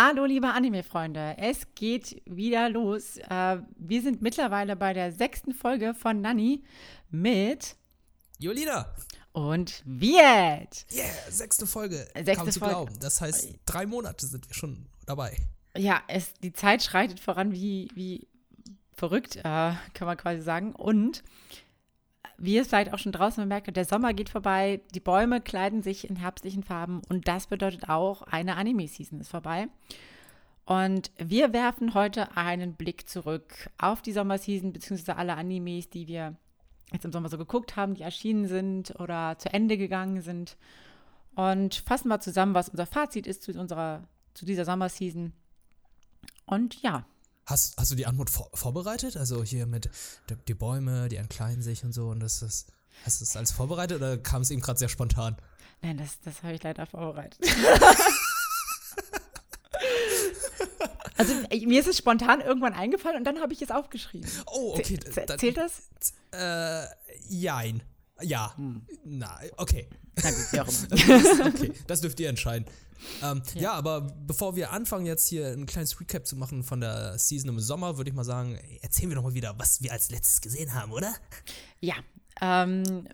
Hallo, liebe Anime-Freunde. Es geht wieder los. Äh, wir sind mittlerweile bei der sechsten Folge von Nanny mit Jolina. und Viet. Yeah, sechste Folge. Sechste Kaum zu Folge. glauben. Das heißt, drei Monate sind wir schon dabei. Ja, es, die Zeit schreitet voran wie, wie verrückt, äh, kann man quasi sagen. Und wie ihr es vielleicht auch schon draußen bemerkt habt, der Sommer geht vorbei, die Bäume kleiden sich in herbstlichen Farben und das bedeutet auch, eine Anime-Season ist vorbei. Und wir werfen heute einen Blick zurück auf die Sommerseason, beziehungsweise alle Animes, die wir jetzt im Sommer so geguckt haben, die erschienen sind oder zu Ende gegangen sind. Und fassen mal zusammen, was unser Fazit ist zu, unserer, zu dieser Sommerseason. Und ja, Hast, hast du die Antwort vor, vorbereitet? Also hier mit die, die Bäume, die entkleiden sich und so und das ist. Hast du das alles vorbereitet oder kam es eben gerade sehr spontan? nein, das, das habe ich leider vorbereitet. also äh, mir ist es spontan irgendwann eingefallen und dann habe ich es aufgeschrieben. Oh, okay. Z- Zählt das? Äh, jein. Ja. Hm. Na, okay. Na gut, wie auch immer. okay, das dürft ihr entscheiden. Ähm, ja. aber bevor wir anfangen, jetzt hier ein kleines Recap zu machen von der Season im Sommer, würde ich mal sagen, erzählen wir doch mal wieder, was wir als letztes gesehen haben, oder? Ja, ähm,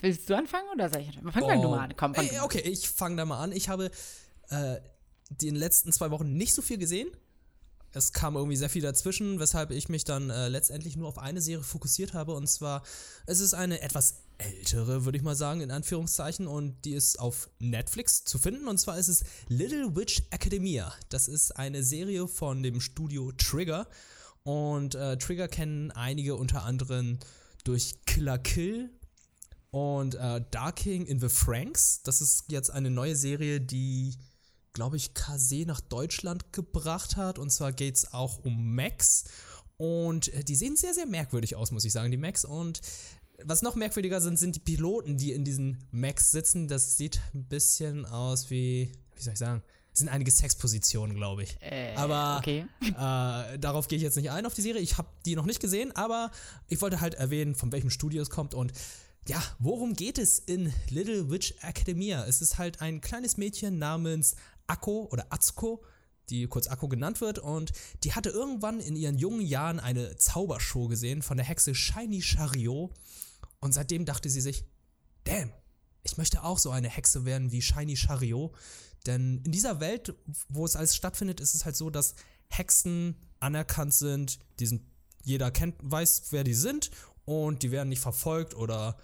willst du anfangen oder soll ich anfangen? Fang mal du mal an. Komm, fang Ey. Oh. okay, ich fange da mal an. Ich habe äh, in den letzten zwei Wochen nicht so viel gesehen. Es kam irgendwie sehr viel dazwischen, weshalb ich mich dann äh, letztendlich nur auf eine Serie fokussiert habe. Und zwar, es ist eine etwas ältere, würde ich mal sagen, in Anführungszeichen. Und die ist auf Netflix zu finden. Und zwar ist es Little Witch Academia. Das ist eine Serie von dem Studio Trigger. Und äh, Trigger kennen einige unter anderem durch Killer Kill und äh, Darking in the Franks. Das ist jetzt eine neue Serie, die, glaube ich, Kase nach Deutschland gebracht hat. Und zwar geht es auch um Max. Und äh, die sehen sehr, sehr merkwürdig aus, muss ich sagen, die Max. Und was noch merkwürdiger sind, sind die Piloten, die in diesen Max sitzen. Das sieht ein bisschen aus wie, wie soll ich sagen, es sind einige Sexpositionen, glaube ich. Äh, aber okay. äh, darauf gehe ich jetzt nicht ein auf die Serie. Ich habe die noch nicht gesehen, aber ich wollte halt erwähnen, von welchem Studio es kommt und ja, worum geht es in Little Witch Academia? Es ist halt ein kleines Mädchen namens Akko oder Atsuko, die kurz Akko genannt wird und die hatte irgendwann in ihren jungen Jahren eine Zaubershow gesehen von der Hexe Shiny Chariot und seitdem dachte sie sich, damn, ich möchte auch so eine Hexe werden wie Shiny Chariot. Denn in dieser Welt, wo es alles stattfindet, ist es halt so, dass Hexen anerkannt sind, die sind, jeder kennt, weiß, wer die sind und die werden nicht verfolgt oder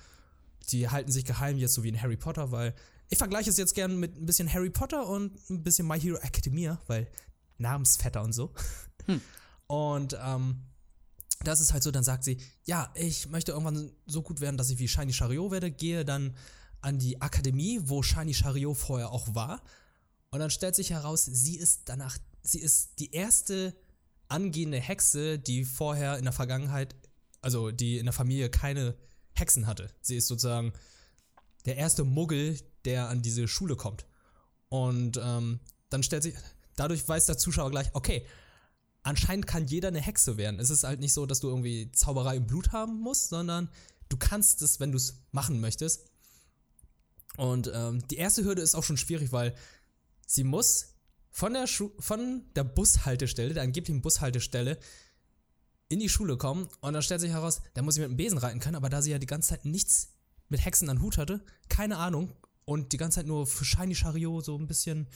die halten sich geheim, jetzt so wie in Harry Potter, weil ich vergleiche es jetzt gern mit ein bisschen Harry Potter und ein bisschen My Hero Academia, weil Namensvetter und so. Und ähm, das ist halt so, dann sagt sie, ja, ich möchte irgendwann so gut werden, dass ich wie Shiny Chariot werde, gehe dann an die Akademie, wo Shiny Chariot vorher auch war. Und dann stellt sich heraus, sie ist danach, sie ist die erste angehende Hexe, die vorher in der Vergangenheit, also die in der Familie keine Hexen hatte. Sie ist sozusagen der erste Muggel, der an diese Schule kommt. Und ähm, dann stellt sich, dadurch weiß der Zuschauer gleich, okay, anscheinend kann jeder eine Hexe werden. Es ist halt nicht so, dass du irgendwie Zauberei im Blut haben musst, sondern du kannst es, wenn du es machen möchtest. Und ähm, die erste Hürde ist auch schon schwierig, weil sie muss von der, Schu von der Bushaltestelle, der angeblichen Bushaltestelle, in die Schule kommen und dann stellt sich heraus, da muss sie mit dem Besen reiten können, aber da sie ja die ganze Zeit nichts mit Hexen an Hut hatte, keine Ahnung und die ganze Zeit nur für Shiny Chariot so ein bisschen,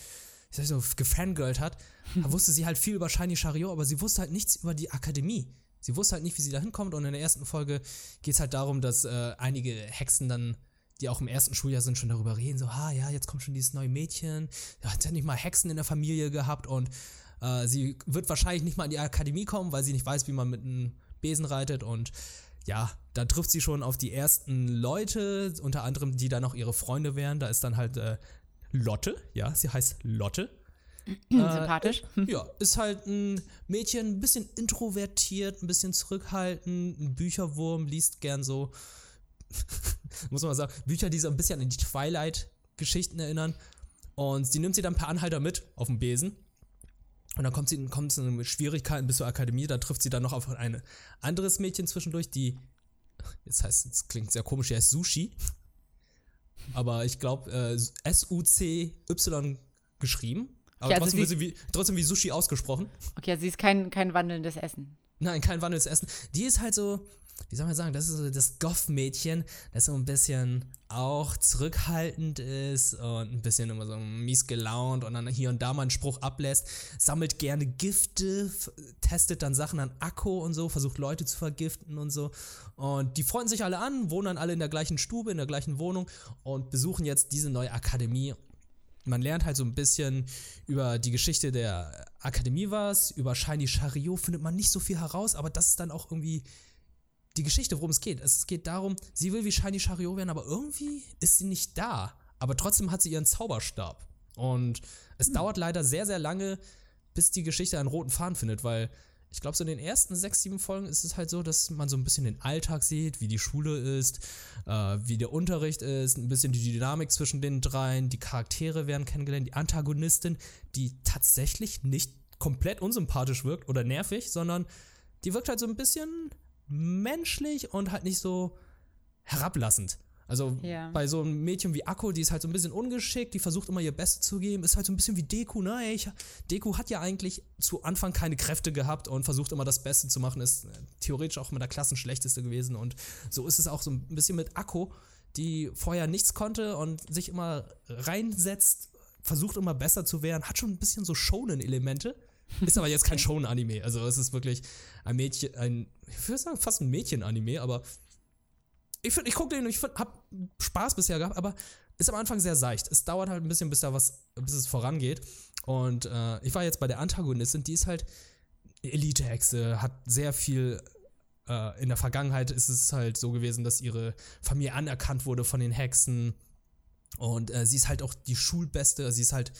ich sag so, gefangirlt hat, wusste sie halt viel über Shiny Chariot, aber sie wusste halt nichts über die Akademie. Sie wusste halt nicht, wie sie da hinkommt. Und in der ersten Folge geht es halt darum, dass äh, einige Hexen dann die auch im ersten Schuljahr sind, schon darüber reden, so, ah ja, jetzt kommt schon dieses neue Mädchen, ja, hat ja nicht mal Hexen in der Familie gehabt? Und äh, sie wird wahrscheinlich nicht mal in die Akademie kommen, weil sie nicht weiß, wie man mit einem Besen reitet. Und ja, da trifft sie schon auf die ersten Leute, unter anderem, die dann auch ihre Freunde wären. Da ist dann halt äh, Lotte, ja, sie heißt Lotte. Sympathisch. Ja, ist halt ein Mädchen, ein bisschen introvertiert, ein bisschen zurückhaltend, ein Bücherwurm, liest gern so, muss man sagen, Bücher, die so ein bisschen an die Twilight-Geschichten erinnern. Und sie nimmt sie dann per Anhalter mit auf den Besen. Und dann kommt sie kommt sie mit Schwierigkeiten bis zur Akademie. Da trifft sie dann noch auf ein anderes Mädchen zwischendurch, die, jetzt heißt es klingt sehr komisch, die heißt Sushi. Aber ich glaube, äh, S-U-C-Y geschrieben. Aber Ja, also trotzdem, sie wie, trotzdem wie Sushi ausgesprochen. Okay, also sie ist kein, kein wandelndes Essen. Nein, kein wandelndes Essen. Die ist halt so, wie soll man sagen, das ist so das Goth-Mädchen, das so ein bisschen auch zurückhaltend ist und ein bisschen immer so mies gelaunt und dann hier und da mal einen Spruch ablässt, sammelt gerne Gifte, testet dann Sachen an Akku und so, versucht Leute zu vergiften und so. Und die freuen sich alle an, wohnen dann alle in der gleichen Stube, in der gleichen Wohnung und besuchen jetzt diese neue Akademie man lernt halt so ein bisschen über die Geschichte der Akademie was, über Shiny Chariot findet man nicht so viel heraus, aber das ist dann auch irgendwie die Geschichte, worum es geht. Es geht darum, sie will wie Shiny Chariot werden, aber irgendwie ist sie nicht da. Aber trotzdem hat sie ihren Zauberstab. Und es dauert leider sehr, sehr lange, bis die Geschichte einen roten Faden findet, weil ich glaube, so in den ersten sechs, sieben Folgen ist es halt so, dass man so ein bisschen den Alltag sieht, wie die Schule ist, äh, wie der Unterricht ist, ein bisschen die Dynamik zwischen den dreien, die Charaktere werden kennengelernt, die Antagonistin, die tatsächlich nicht komplett unsympathisch wirkt oder nervig, sondern die wirkt halt so ein bisschen menschlich und halt nicht so herablassend. Also Ja. bei so einem Mädchen wie Akko, die ist halt so ein bisschen ungeschickt, die versucht immer ihr Bestes zu geben, ist halt so ein bisschen wie Deku, ne? Ey, Ich, Deku hat ja eigentlich zu Anfang keine Kräfte gehabt und versucht immer das Beste zu machen, ist äh, theoretisch auch immer der Klassenschlechteste gewesen und so ist es auch so ein bisschen mit Akko, die vorher nichts konnte und sich immer reinsetzt, versucht immer besser zu werden, hat schon ein bisschen so Shonen-Elemente, ist aber jetzt kein Shonen-Anime, also es ist wirklich ein Mädchen, ein, ich würde sagen fast ein Mädchen-Anime, aber ich finde, ich gucke den und ich find, hab Spaß bisher gehabt, aber ist am Anfang sehr seicht. Es dauert halt ein bisschen, bis da was, bis es vorangeht. Und äh, ich war jetzt bei der Antagonistin, die ist halt Elite-Hexe, hat sehr viel. Äh, in der Vergangenheit ist es halt so gewesen, dass ihre Familie anerkannt wurde von den Hexen. Und äh, sie ist halt auch die Schulbeste. Sie ist halt.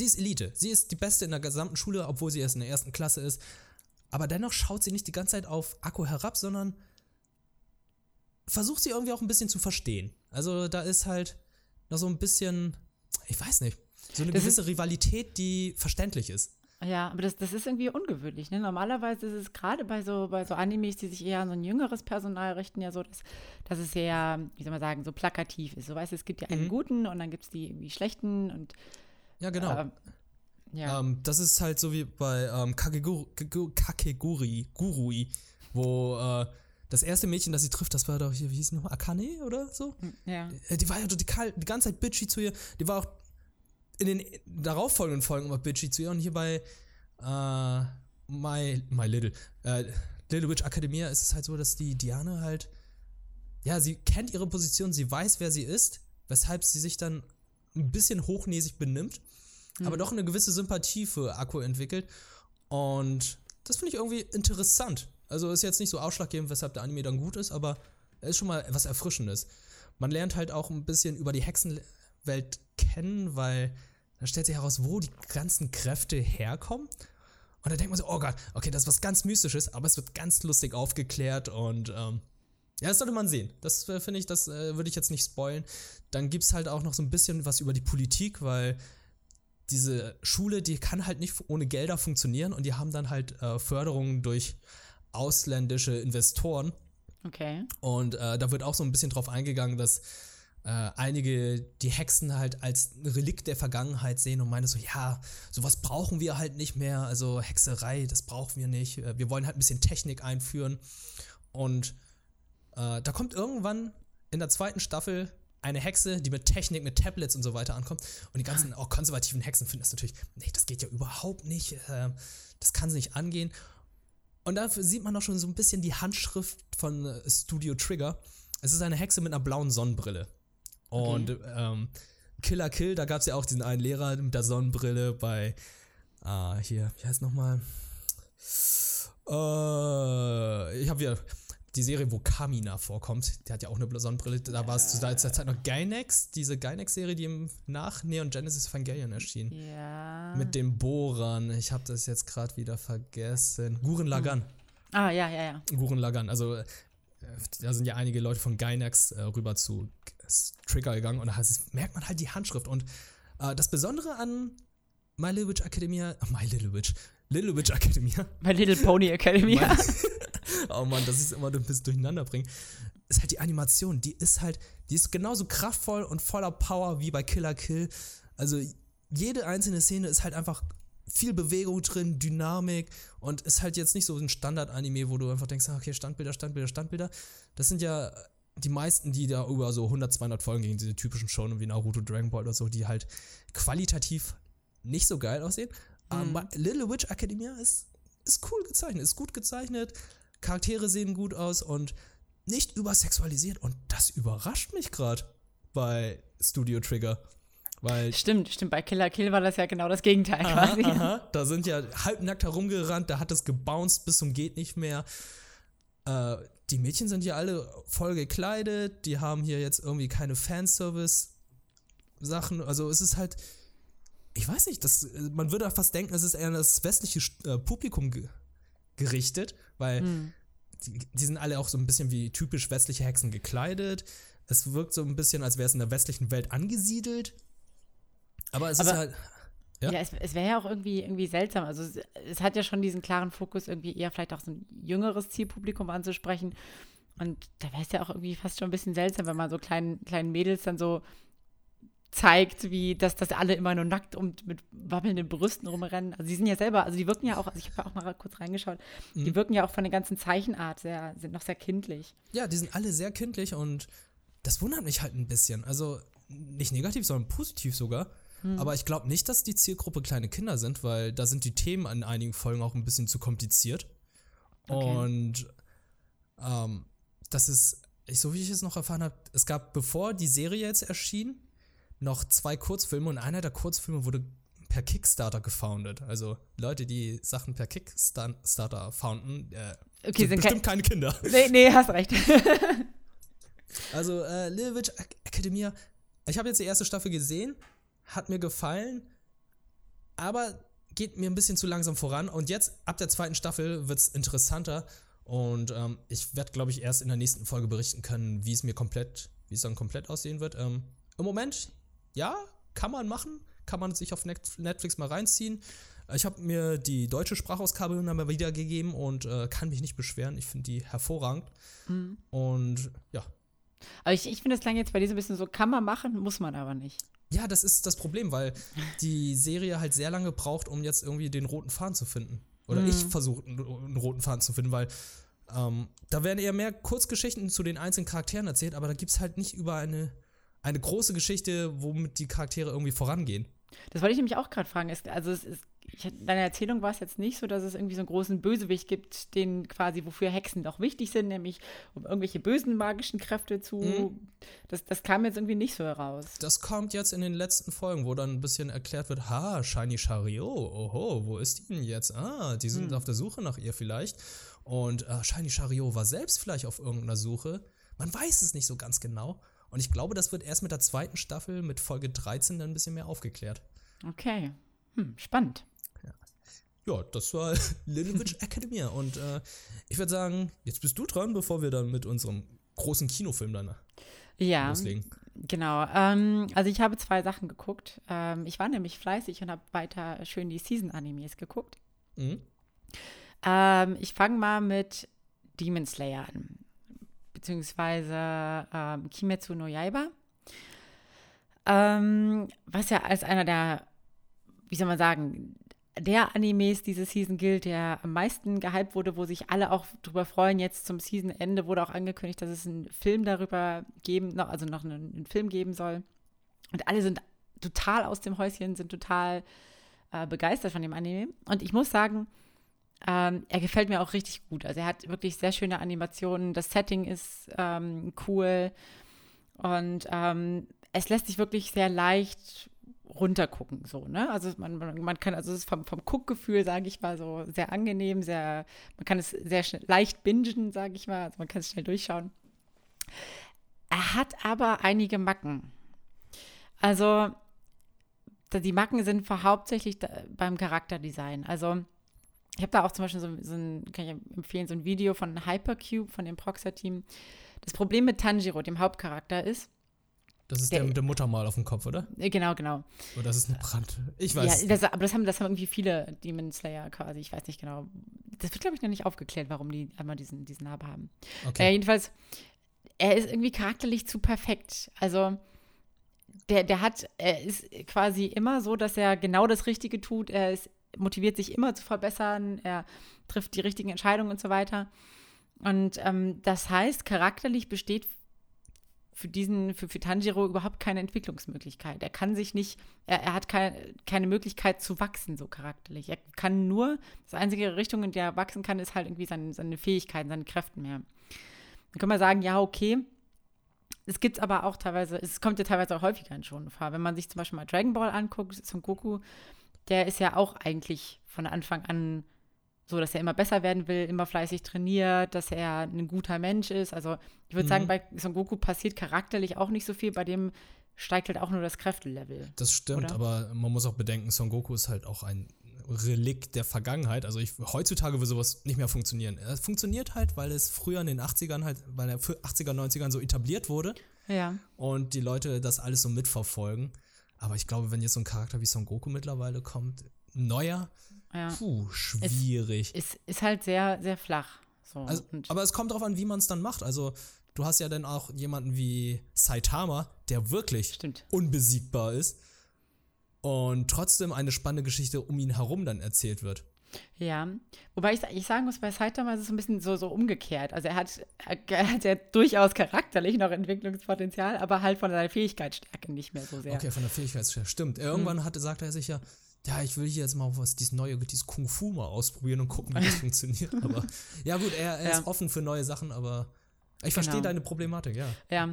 Sie ist Elite. Sie ist die Beste in der gesamten Schule, obwohl sie erst in der ersten Klasse ist. Aber dennoch schaut sie nicht die ganze Zeit auf Akku herab, sondern versucht sie irgendwie auch ein bisschen zu verstehen. Also da ist halt noch so ein bisschen, ich weiß nicht, so eine Das gewisse Rivalität, die verständlich ist. Ja, aber das, das ist irgendwie ungewöhnlich. Ne? Normalerweise ist es gerade bei so, bei so Animes, die sich eher an so ein jüngeres Personal richten, ja so, dass, dass es sehr, wie soll man sagen, so plakativ ist. So weißt du, es gibt ja einen Mhm. guten und dann gibt es die irgendwie schlechten und Ja, genau. ähm, ja. Ähm, das ist halt so wie bei ähm, Kakeguru, Kakegu- Kakeguri, Gurui, wo äh, das erste Mädchen, das sie trifft, das war doch hier, wie hieß sie nochmal, Akane oder so? ja. Äh, Die war ja total, die ganze Zeit bitchy zu ihr. Die war auch in den darauffolgenden Folgen immer bitchy zu ihr. Und hier bei äh, My, My Little, äh, Little Witch Academia ist es halt so, dass die Diane halt, ja, sie kennt ihre Position, sie weiß, wer sie ist, weshalb sie sich dann ein bisschen hochnäsig benimmt, aber doch eine gewisse Sympathie für Akku entwickelt. Und das finde ich irgendwie interessant. Also ist jetzt nicht so ausschlaggebend, weshalb der Anime dann gut ist, aber er ist schon mal etwas Erfrischendes. Man lernt halt auch ein bisschen über die Hexenwelt kennen, weil da stellt sich heraus, wo die ganzen Kräfte herkommen. Und da denkt man so, oh Gott, okay, das ist was ganz Mystisches, aber es wird ganz lustig aufgeklärt und ähm, ja, das sollte man sehen. Das äh, finde ich, das äh, würde ich jetzt nicht spoilen. Dann gibt es halt auch noch so ein bisschen was über die Politik, weil diese Schule, die kann halt nicht ohne Gelder funktionieren und die haben dann halt äh, Förderungen durch ausländische Investoren. Okay. Und äh, da wird auch so ein bisschen drauf eingegangen, dass äh, einige die Hexen halt als Relikt der Vergangenheit sehen und meinen so, ja, sowas brauchen wir halt nicht mehr. Also Hexerei, das brauchen wir nicht. Äh, Wir wollen halt ein bisschen Technik einführen. Und äh, da kommt irgendwann in der zweiten Staffel eine Hexe, die mit Technik, mit Tablets und so weiter ankommt. Und die ganzen auch konservativen Hexen finden das natürlich, nee, das geht ja überhaupt nicht. Äh, das kann sie nicht angehen. Und da sieht man auch schon so ein bisschen die Handschrift von äh, Studio Trigger. Es ist eine Hexe mit einer blauen Sonnenbrille. Und ähm, Killer Kill, da gab es ja auch diesen einen Lehrer mit der Sonnenbrille bei, ah, hier, wie heißt nochmal? Äh, ich habe hier die Serie, wo Kamina vorkommt. Die hat ja auch eine Sonnenbrille. Da war es zu der Zeit noch Gynex, diese Gynex-Serie, die im, nach Neon Genesis Evangelion erschien. Ja. Mit den Bohrern. Ich habe das jetzt gerade wieder vergessen. Guren Lagan. ah, ja, ja, ja. Guren Lagan. Also, äh, da sind ja einige Leute von Gynax äh, rüber zu Trigger gegangen und da merkt man halt die Handschrift. Und äh, das Besondere an My Little Witch Academia, My Little Witch, Little Witch Academia, Bei Little Pony Academy. Mein- oh Mann, dass ich es immer ein bisschen durcheinander bringe, ist halt die Animation. Die ist halt, die ist genauso kraftvoll und voller Power wie bei Killer Kill. Also jede einzelne Szene ist halt einfach viel Bewegung drin, Dynamik und ist halt jetzt nicht so ein Standard-Anime, wo du einfach denkst, ah, okay, Standbilder, Standbilder, Standbilder. Das sind ja die meisten, die da über so 100, 200 Folgen gegen diese typischen Shonen wie Naruto, Dragon Ball oder so, die halt qualitativ nicht so geil aussehen. Mhm. Aber Little Witch Academia ist, ist cool gezeichnet, ist gut gezeichnet, Charaktere sehen gut aus und nicht übersexualisiert und das überrascht mich gerade bei Studio Trigger. Weil stimmt, stimmt. Bei Killer Kill war das ja genau das Gegenteil aha, quasi. Aha. Da sind ja halbnackt herumgerannt, da hat es gebounced bis zum geht nicht mehr. Äh, die Mädchen sind ja alle voll gekleidet, die haben hier jetzt irgendwie keine Fanservice-Sachen. Also es ist halt, ich weiß nicht, das, man würde fast denken, es ist eher an das westliche äh, Publikum gerichtet, weil hm. die, die sind alle auch so ein bisschen wie typisch westliche Hexen gekleidet. Es wirkt so ein bisschen, als wäre es in der westlichen Welt angesiedelt. Aber es Aber, ist halt. Ja, ja es, es wäre ja auch irgendwie, irgendwie seltsam. Also es, es, hat ja schon diesen klaren Fokus, irgendwie eher vielleicht auch so ein jüngeres Zielpublikum anzusprechen. Und da wäre es ja auch irgendwie fast schon ein bisschen seltsam, wenn man so kleinen, kleinen Mädels dann so zeigt, wie dass das alle immer nur nackt und mit wabbelnden Brüsten rumrennen. Also die sind ja selber, also die wirken ja auch, also ich habe ja auch mal kurz reingeschaut, mhm. die wirken ja auch von der ganzen Zeichenart sehr, sind noch sehr kindlich. Ja, die sind alle sehr kindlich und das wundert mich halt ein bisschen. Also nicht negativ, sondern positiv sogar. Hm. Aber ich glaube nicht, dass die Zielgruppe kleine Kinder sind, weil da sind die Themen an einigen Folgen auch ein bisschen zu kompliziert. Okay. Und ähm, das ist, so wie ich es noch erfahren habe, es gab, bevor die Serie jetzt erschien, noch zwei Kurzfilme und einer der Kurzfilme wurde per Kickstarter gefoundet. Also Leute, die Sachen per Kickstarter founden, äh, okay, sind, sind bestimmt keine Kinder. Nee, nee, hast recht. also äh, Little Witch Academia, ich habe jetzt die erste Staffel gesehen hat mir gefallen, aber geht mir ein bisschen zu langsam voran. Und jetzt, ab der zweiten Staffel, wird es interessanter. Und ähm, ich werde, glaube ich, erst in der nächsten Folge berichten können, wie es mir komplett, wie es dann komplett aussehen wird. Ähm, Im Moment, ja, kann man machen. Kann man sich auf Netflix mal reinziehen. Ich habe mir die deutsche Sprachausgabe mal wiedergegeben und äh, kann mich nicht beschweren. Ich finde die hervorragend. Mhm. Und ja. Aber ich, ich finde, es klang jetzt bei dir so ein bisschen so, kann man machen, muss man aber nicht. Ja, das ist das Problem, weil die Serie halt sehr lange braucht, um jetzt irgendwie den roten Faden zu finden. Oder mhm. ich versuche, einen roten Faden zu finden, weil ähm, da werden eher mehr Kurzgeschichten zu den einzelnen Charakteren erzählt, aber da gibt es halt nicht über eine, eine große Geschichte, womit die Charaktere irgendwie vorangehen. Das wollte ich nämlich auch gerade fragen. Es, also es, es ich, deiner Erzählung war es jetzt nicht so, dass es irgendwie so einen großen Bösewicht gibt, den quasi, wofür Hexen doch wichtig sind, nämlich um irgendwelche bösen magischen Kräfte zu. Mhm. Das, das kam jetzt irgendwie nicht so heraus. Das kommt jetzt in den letzten Folgen, wo dann ein bisschen erklärt wird: Ha, Shiny Shario, oho, wo ist die denn jetzt? Ah, die sind mhm. auf der Suche nach ihr vielleicht. Und äh, Shiny Shario war selbst vielleicht auf irgendeiner Suche. Man weiß es nicht so ganz genau. Und ich glaube, das wird erst mit der zweiten Staffel, mit Folge 13, dann ein bisschen mehr aufgeklärt. Okay. Hm, spannend ja, das war Little Witch Academia. Und äh, ich würde sagen, jetzt bist du dran, bevor wir dann mit unserem großen Kinofilm dann ja, loslegen. Genau. Ähm, also ich habe zwei Sachen geguckt. Ähm, ich war nämlich fleißig und habe weiter schön die Season-Animes geguckt. Mhm. Ähm, ich fange mal mit Demon Slayer an. Beziehungsweise ähm, Kimetsu no Yaiba. Ähm, was ja als einer der, wie soll man sagen, der Animes diese Season gilt, der am meisten gehypt wurde, wo sich alle auch drüber freuen. Jetzt zum Season-Ende wurde auch angekündigt, dass es einen Film darüber geben, also noch einen, einen Film geben soll. Und alle sind total aus dem Häuschen, sind total äh, begeistert von dem Anime. Und ich muss sagen, ähm, er gefällt mir auch richtig gut. Also er hat wirklich sehr schöne Animationen. Das Setting ist ähm, cool. Und ähm, es lässt sich wirklich sehr leicht runtergucken, so, ne? Also man, man kann, also es ist vom, vom Guckgefühl, sage ich mal, so sehr angenehm, sehr, man kann es sehr schnell, leicht bingen, sage ich mal, also man kann es schnell durchschauen. Er hat aber einige Macken. Also die Macken sind hauptsächlich beim Charakterdesign. Also ich habe da auch zum Beispiel so, so, ein, kann ich empfehlen, so ein Video von Hypercube, von dem Proxer-Team. Das Problem mit Tanjiro, dem Hauptcharakter, ist, das ist der, der mit dem Muttermal auf dem Kopf, oder? Äh, genau, genau. Oder das ist eine Brand. Ich weiß. Ja, das, aber das haben, das haben irgendwie viele Demon Slayer quasi. Ich weiß nicht genau. Das wird, glaube ich, noch nicht aufgeklärt, warum die einmal diesen, diesen Namen haben. Okay. Äh, jedenfalls, er ist irgendwie charakterlich zu perfekt. Also, der, der hat, er ist quasi immer so, dass er genau das Richtige tut. Er ist, motiviert sich immer zu verbessern. Er trifft die richtigen Entscheidungen und so weiter. Und ähm, das heißt, charakterlich besteht für diesen, für, für Tanjiro überhaupt keine Entwicklungsmöglichkeit. Er kann sich nicht, er, er hat keine, keine Möglichkeit zu wachsen, so charakterlich. Er kann nur, das einzige Richtung, in der er wachsen kann, ist halt irgendwie seine, seine Fähigkeiten, seine Kräfte mehr. Dann können wir sagen, ja, okay. Es gibt aber auch teilweise, es kommt ja teilweise auch häufiger in schon vor. Wenn man sich zum Beispiel mal Dragon Ball anguckt, Son Goku, der ist ja auch eigentlich von Anfang an so, dass er immer besser werden will, immer fleißig trainiert, dass er ein guter Mensch ist. Also ich würde mhm. sagen, bei Son Goku passiert charakterlich auch nicht so viel, bei dem steigt halt auch nur das Kräftelevel. Das stimmt, oder? aber man muss auch bedenken, Son Goku ist halt auch ein Relikt der Vergangenheit. Also ich, heutzutage würde sowas nicht mehr funktionieren. Er funktioniert halt, weil es früher in den 80ern halt, weil er für 80er, 90ern so etabliert wurde. Ja. Und die Leute das alles so mitverfolgen. Aber ich glaube, wenn jetzt so ein Charakter wie Son Goku mittlerweile kommt, neuer, ja. puh, schwierig. Es ist, ist halt sehr, sehr flach. So. Also, aber es kommt darauf an, wie man es dann macht. Also du hast ja dann auch jemanden wie Saitama, der wirklich Stimmt. unbesiegbar ist und trotzdem eine spannende Geschichte um ihn herum dann erzählt wird. Ja, wobei ich, ich sagen muss, bei Saitama ist es ein bisschen so, so umgekehrt. Also er hat, er hat ja durchaus charakterlich noch Entwicklungspotenzial, aber halt von seiner Fähigkeitsstärke nicht mehr so sehr. Okay, von der Fähigkeitsstärke, stimmt. Irgendwann hm. hatte, sagte er sich ja, ja, ich will hier jetzt mal was, dieses neue, dieses Kung Fu mal ausprobieren und gucken, wie das funktioniert. Aber ja, gut, er, er ja. ist offen für neue Sachen, aber ich verstehe genau. deine Problematik, ja. Ja,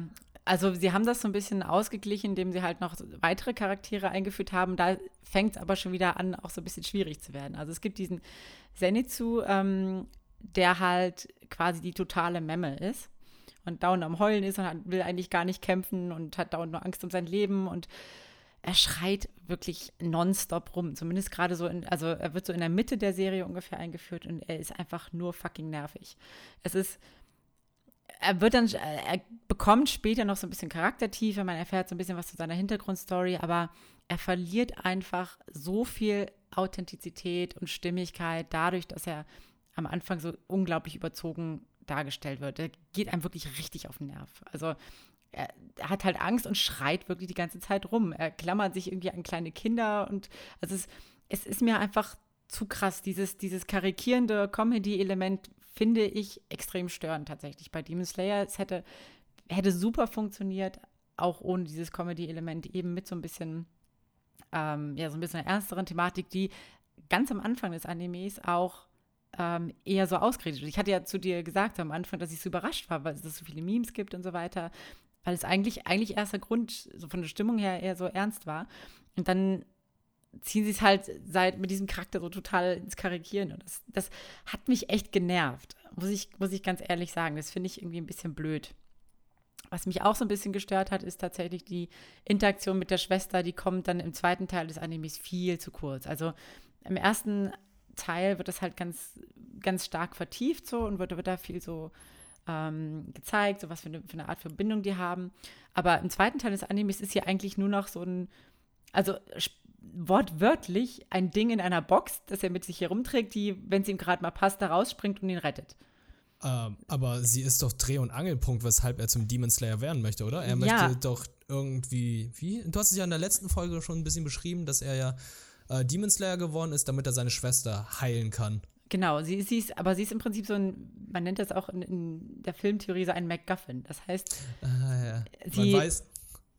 also sie haben das so ein bisschen ausgeglichen, indem sie halt noch weitere Charaktere eingeführt haben. Da fängt es aber schon wieder an, auch so ein bisschen schwierig zu werden. Also es gibt diesen Zenitsu, ähm, der halt quasi die totale Memme ist und dauernd am Heulen ist und will eigentlich gar nicht kämpfen und hat dauernd nur Angst um sein Leben und er schreit wirklich nonstop rum. Zumindest gerade so, in, also er wird so in der Mitte der Serie ungefähr eingeführt und er ist einfach nur fucking nervig. Es ist er wird dann, er bekommt später noch so ein bisschen Charaktertiefe, man erfährt so ein bisschen was zu seiner Hintergrundstory, aber er verliert einfach so viel Authentizität und Stimmigkeit dadurch, dass er am Anfang so unglaublich überzogen dargestellt wird. Er geht einem wirklich richtig auf den Nerv. Also er, hat halt Angst und schreit wirklich die ganze Zeit rum. Er klammert sich irgendwie an kleine Kinder und also es, es ist mir einfach zu krass, dieses, dieses karikierende Comedy-Element finde ich extrem störend tatsächlich bei Demon Slayer. Es hätte, hätte super funktioniert, auch ohne dieses Comedy-Element, eben mit so ein bisschen, ähm, ja, so ein bisschen einer ernsteren Thematik, die ganz am Anfang des Animes auch ähm, eher so ausgeredet wird. Ich hatte ja zu dir gesagt am Anfang, dass ich so überrascht war, weil es so viele Memes gibt und so weiter, weil es eigentlich, eigentlich erster Grund so von der Stimmung her eher so ernst war. Und dann ziehen sie es halt seit mit diesem Charakter so total ins Karikieren. Und das, das hat mich echt genervt, muss ich, muss ich ganz ehrlich sagen. Das finde ich irgendwie ein bisschen blöd. Was mich auch so ein bisschen gestört hat, ist tatsächlich die Interaktion mit der Schwester, die kommt dann im zweiten Teil des Animes viel zu kurz. Also im ersten Teil wird das halt ganz, ganz stark vertieft so und wird, wird da viel so ähm, gezeigt, so was für eine, für eine Art Verbindung die haben. Aber im zweiten Teil des Animes ist hier eigentlich nur noch so ein, also wortwörtlich ein Ding in einer Box, das er mit sich herumträgt, die, wenn es ihm gerade mal passt, da rausspringt und ihn rettet. Ähm, aber sie ist doch Dreh- und Angelpunkt, weshalb er zum Demon Slayer werden möchte, oder? Er ja. möchte doch irgendwie, wie? Du hast es ja in der letzten Folge schon ein bisschen beschrieben, dass er ja äh, Demon Slayer geworden ist, damit er seine Schwester heilen kann. Genau, sie, sie ist, aber sie ist im Prinzip so ein, man nennt das auch in, in der Filmtheorie so ein MacGuffin. Das heißt, ah, ja. sie, man weiß,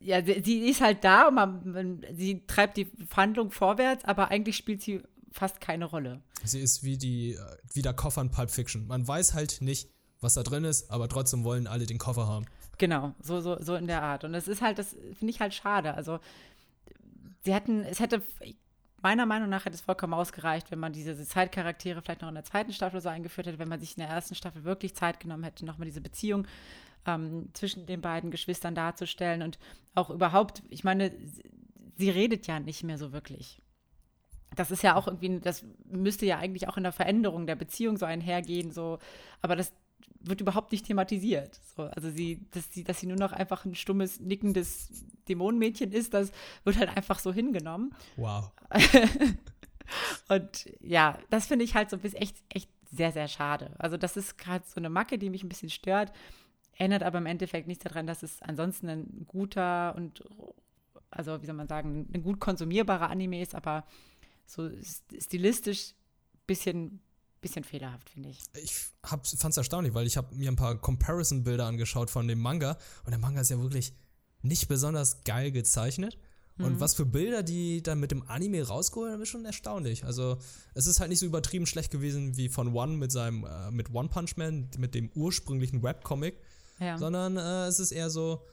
ja, sie, ist halt da und man, sie treibt die Verhandlung vorwärts, aber eigentlich spielt sie fast keine Rolle. Sie ist wie, die, wie der Koffer in Pulp Fiction. Man weiß halt nicht, was da drin ist, aber trotzdem wollen alle den Koffer haben. Genau, so, so, so in der Art. Und das ist halt, das finde ich halt schade. Also, sie hätten, es hätte, meiner Meinung nach hätte es vollkommen ausgereicht, wenn man diese Zeitcharaktere vielleicht noch in der zweiten Staffel so eingeführt hätte, wenn man sich in der ersten Staffel wirklich Zeit genommen hätte, nochmal diese Beziehung ähm, zwischen den beiden Geschwistern darzustellen und auch überhaupt, ich meine, sie redet ja nicht mehr so wirklich. Das ist ja auch irgendwie, das müsste ja eigentlich auch in der Veränderung der Beziehung so einhergehen, so, aber das wird überhaupt nicht thematisiert. So, also sie, dass sie, dass sie nur noch einfach ein stummes, nickendes Dämonenmädchen ist, das wird halt einfach so hingenommen. Wow. und ja, das finde ich halt so bis echt, echt sehr, sehr schade. Also, das ist gerade so eine Macke, die mich ein bisschen stört. Ändert aber im Endeffekt nichts daran, dass es ansonsten ein guter und also wie soll man sagen, ein gut konsumierbarer Anime ist, aber so stilistisch bisschen, bisschen fehlerhaft, finde ich. Ich fand es erstaunlich, weil ich habe mir ein paar Comparison-Bilder angeschaut von dem Manga und der Manga ist ja wirklich nicht besonders geil gezeichnet. Und Mhm. was für Bilder die dann mit dem Anime rausgeholt haben, ist schon erstaunlich. Also, es ist halt nicht so übertrieben schlecht gewesen wie von One mit seinem, äh, mit One Punch Man, mit dem ursprünglichen Webcomic, Ja. sondern äh, es ist eher so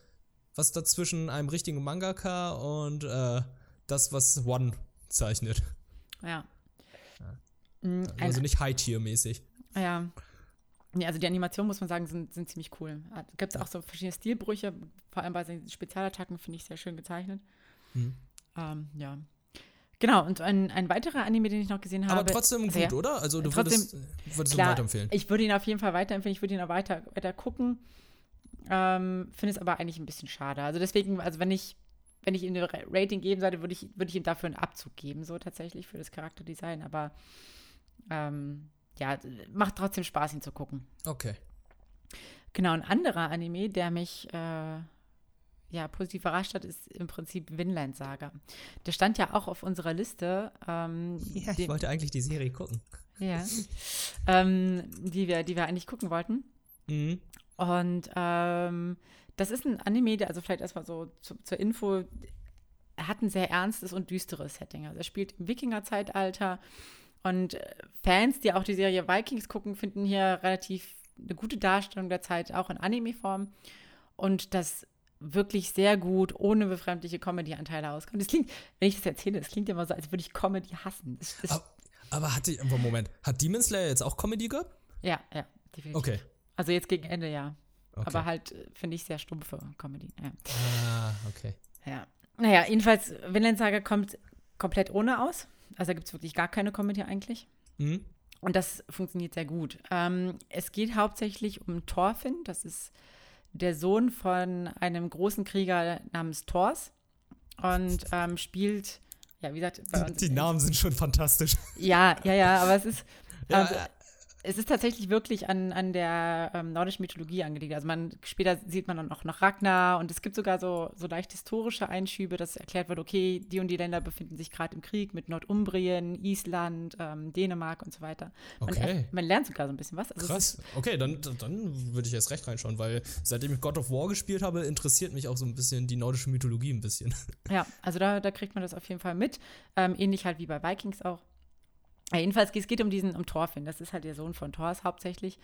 was dazwischen einem richtigen Mangaka und äh, das, was One zeichnet. Ja. Mm, Ein, Also nicht High-Tier-mäßig. ja. Nee, also die Animationen, muss man sagen, sind, sind ziemlich cool. Gibt es auch so verschiedene Stilbrüche, vor allem bei den Spezialattacken finde ich sehr schön gezeichnet. Mhm. Ähm, ja. Genau, und ein, ein weiterer Anime, den ich noch gesehen habe. Aber trotzdem gut, ja, oder? Also du Trotzdem- würdest, würdest ihn Klar, weiterempfehlen. Ich würde ihn auf jeden Fall weiterempfehlen, ich würde ihn auch weiter, weiter gucken. Ähm, Finde es aber eigentlich ein bisschen schade. Also deswegen, also wenn ich, wenn ich ihm eine Ra- Rating geben sollte, würde ich, würde ich ihm dafür einen Abzug geben, so tatsächlich für das Charakterdesign. Aber ähm, ja, macht trotzdem Spaß, ihn zu gucken. Okay. Genau, ein anderer Anime, der mich äh, ja positiv überrascht hat, ist im Prinzip Vinland Saga. Der stand ja auch auf unserer Liste. Ähm, den- wollte eigentlich die Serie gucken. ja, ähm, die, wir, die wir eigentlich gucken wollten. Mhm. Und ähm, das ist ein Anime, der, also vielleicht erstmal so zu, zur Info, er hat ein sehr ernstes und düsteres Setting. Also er spielt im Wikinger-Zeitalter und äh, Fans, die auch die Serie Vikings gucken, finden hier relativ eine gute Darstellung der Zeit, auch in Anime-Form. Und das wirklich sehr gut, ohne befremdliche Comedy-Anteile auskommt. Das klingt, wenn ich das erzähle, das klingt immer so, als würde ich Comedy hassen. Das, das, Aber, aber hat die, aber Moment, hat Demon Slayer jetzt auch Comedy gehabt? ja, ja, definitiv. Okay. Also jetzt gegen Ende, ja. okay. Aber halt, äh, finde ich, sehr stumpfe Comedy. Ja. Ah, okay. Ja. Naja, jedenfalls, Vinland Saga kommt komplett ohne aus. Also da gibt es wirklich gar keine Comedy eigentlich. Mhm. Und das funktioniert sehr gut. Ähm, es geht hauptsächlich um Thorfinn. Das ist der Sohn von einem großen Krieger namens Thors. Und ähm, spielt, ja, wie gesagt. Die Namen sind schon fantastisch. Ja, ja, ja, aber es ist. Ja, also, es ist tatsächlich wirklich an, an der ähm, nordischen Mythologie angelegt. Also man, später sieht man dann auch noch Ragnar und es gibt sogar so, so leicht historische Einschübe, dass erklärt wird, okay, die und die Länder befinden sich gerade im Krieg mit Nordumbrien, Island, ähm, Dänemark und so weiter. Man, Okay. man lernt sogar so ein bisschen was. Also Krass. Okay, dann, dann würde ich erst recht reinschauen, weil seitdem ich God of War gespielt habe, interessiert mich auch so ein bisschen die nordische Mythologie ein bisschen. Ja, also da, da kriegt man das auf jeden Fall mit. Ähm, ähnlich halt wie bei Vikings auch. Ja, jedenfalls, es geht um diesen, um Thorfinn. Das ist halt der Sohn von Thors hauptsächlich.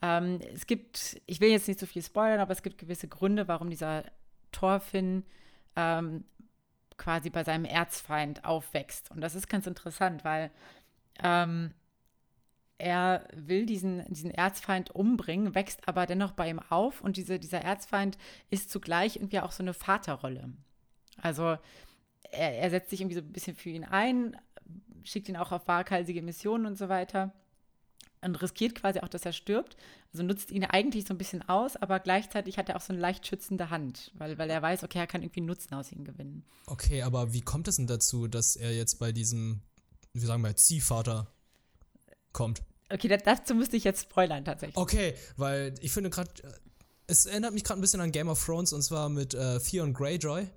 Ähm, es gibt, ich will jetzt nicht so viel spoilern, aber es gibt gewisse Gründe, warum dieser Thorfinn ähm, quasi bei seinem Erzfeind aufwächst. Und das ist ganz interessant, weil ähm, er will diesen, diesen Erzfeind umbringen, wächst aber dennoch bei ihm auf und diese, dieser Erzfeind ist zugleich irgendwie auch so eine Vaterrolle. Also er, er setzt sich irgendwie so ein bisschen für ihn ein, schickt ihn auch auf waghalsige Missionen und so weiter und riskiert quasi auch, dass er stirbt. Also nutzt ihn eigentlich so ein bisschen aus, aber gleichzeitig hat er auch so eine leicht schützende Hand, weil, weil er weiß, okay, er kann irgendwie Nutzen aus ihm gewinnen. Okay, aber wie kommt es denn dazu, dass er jetzt bei diesem, wie sagen wir, Ziehvater kommt? Okay, da, dazu müsste ich jetzt spoilern tatsächlich. Okay, weil ich finde gerade, es erinnert mich gerade ein bisschen an Game of Thrones und zwar mit äh, Theon Greyjoy,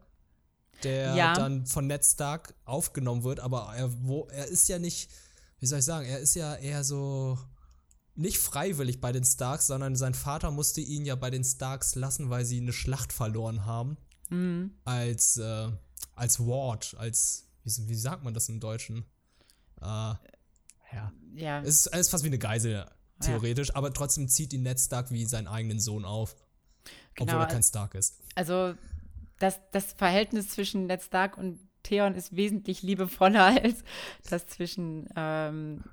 der Ja. dann von Ned Stark aufgenommen wird, aber er, wo, er ist ja nicht, wie soll ich sagen, er ist ja eher so nicht freiwillig bei den Starks, sondern sein Vater musste ihn ja bei den Starks lassen, weil sie eine Schlacht verloren haben. Mhm. Als, äh, als Ward, als, wie, wie sagt man das im Deutschen? Äh, ja. Ja, Es ist, es ist fast wie eine Geisel, theoretisch, aber trotzdem zieht ihn Ned Stark wie seinen eigenen Sohn auf. Genau, obwohl er kein Stark ist. also das, das Verhältnis zwischen Ned Stark und Theon ist wesentlich liebevoller als das zwischen ähm,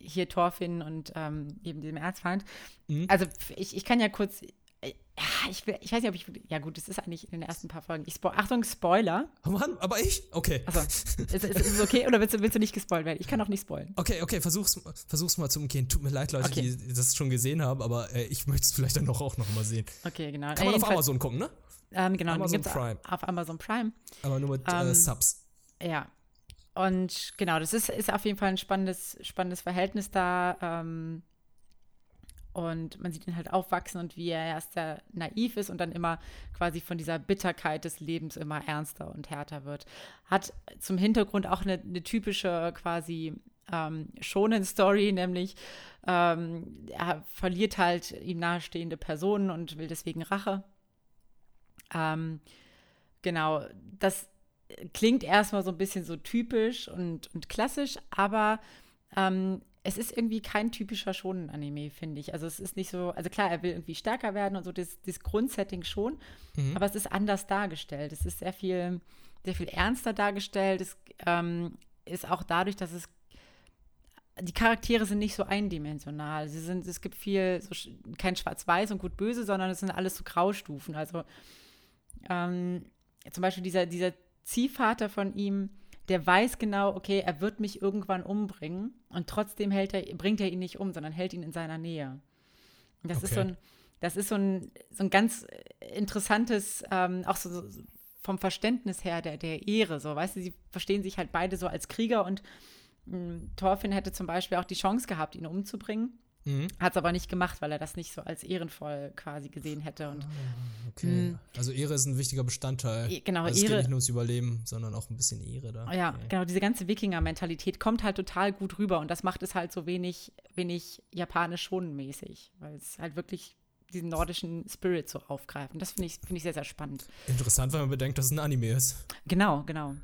hier Thorfinn und ähm, eben dem Erzfeind. Mhm. Also ich, ich kann ja kurz, äh, ja, ich, will, ich weiß nicht, ob ich, ja gut, das ist eigentlich in den ersten paar Folgen. Ich spo Achtung, Spoiler. Oh Mann, aber ich? Okay. Also, ist, ist, ist es okay oder willst du, willst du nicht gespoilt werden? Ich kann auch nicht spoilen. Okay, okay, versuch's, versuch's mal zu umgehen. Tut mir leid, Leute, Okay. die das schon gesehen haben, aber äh, ich möchte es vielleicht dann auch, auch noch mal sehen. Okay, genau. Kann man Äh, auf jedenfalls- Amazon gucken, ne? Ähm, genau, Amazon Prime. auf Amazon Prime. Aber nur mit äh, Ähm, Subs. Ja. Und genau, das ist, ist auf jeden Fall ein spannendes, spannendes Verhältnis da. Ähm, und man sieht ihn halt aufwachsen und wie er erst sehr naiv ist und dann immer quasi von dieser Bitterkeit des Lebens immer ernster und härter wird. Hat zum Hintergrund auch eine, eine typische quasi ähm, Shonen-Story, nämlich ähm, er verliert halt ihm nahestehende Personen und will deswegen Rache. Ähm, genau, das klingt erstmal so ein bisschen so typisch und, und klassisch, aber ähm, es ist irgendwie kein typischer Shonen-Anime, finde ich. Also es ist nicht so, also klar, er will irgendwie stärker werden und so, das, das Grundsetting schon, mhm. aber es ist anders dargestellt. Es ist sehr viel, sehr viel ernster dargestellt. Es ähm, ist auch dadurch, dass es die Charaktere sind nicht so eindimensional. Sie sind, es gibt viel, so, kein Schwarz-Weiß und Gut-Böse, sondern es sind alles so Graustufen. Also ähm, zum Beispiel dieser, dieser Ziehvater von ihm, der weiß genau, okay, er wird mich irgendwann umbringen und trotzdem hält er, bringt er ihn nicht um, sondern hält ihn in seiner Nähe. Und das okay. ist so ein, das ist so ein, so ein ganz interessantes, ähm, auch so, so, vom Verständnis her der, der Ehre, so, weißt du, sie verstehen sich halt beide so als Krieger und hm, Thorfinn hätte zum Beispiel auch die Chance gehabt, ihn umzubringen. Mhm. Hat es aber nicht gemacht, weil er das nicht so als ehrenvoll quasi gesehen hätte. Und, ah, okay. Mh, also Ehre ist ein wichtiger Bestandteil. Genau, also es Ehre. geht nicht nur ums Überleben, sondern auch ein bisschen Ehre da. Ja, okay. genau, diese ganze Wikinger-Mentalität kommt halt total gut rüber und das macht es halt so wenig, wenig japanisch schonenmäßig, weil es halt wirklich diesen nordischen Spirit so aufgreift. Und das finde ich, find ich sehr, sehr spannend. Interessant, wenn man bedenkt, dass es ein Anime ist. Genau, genau.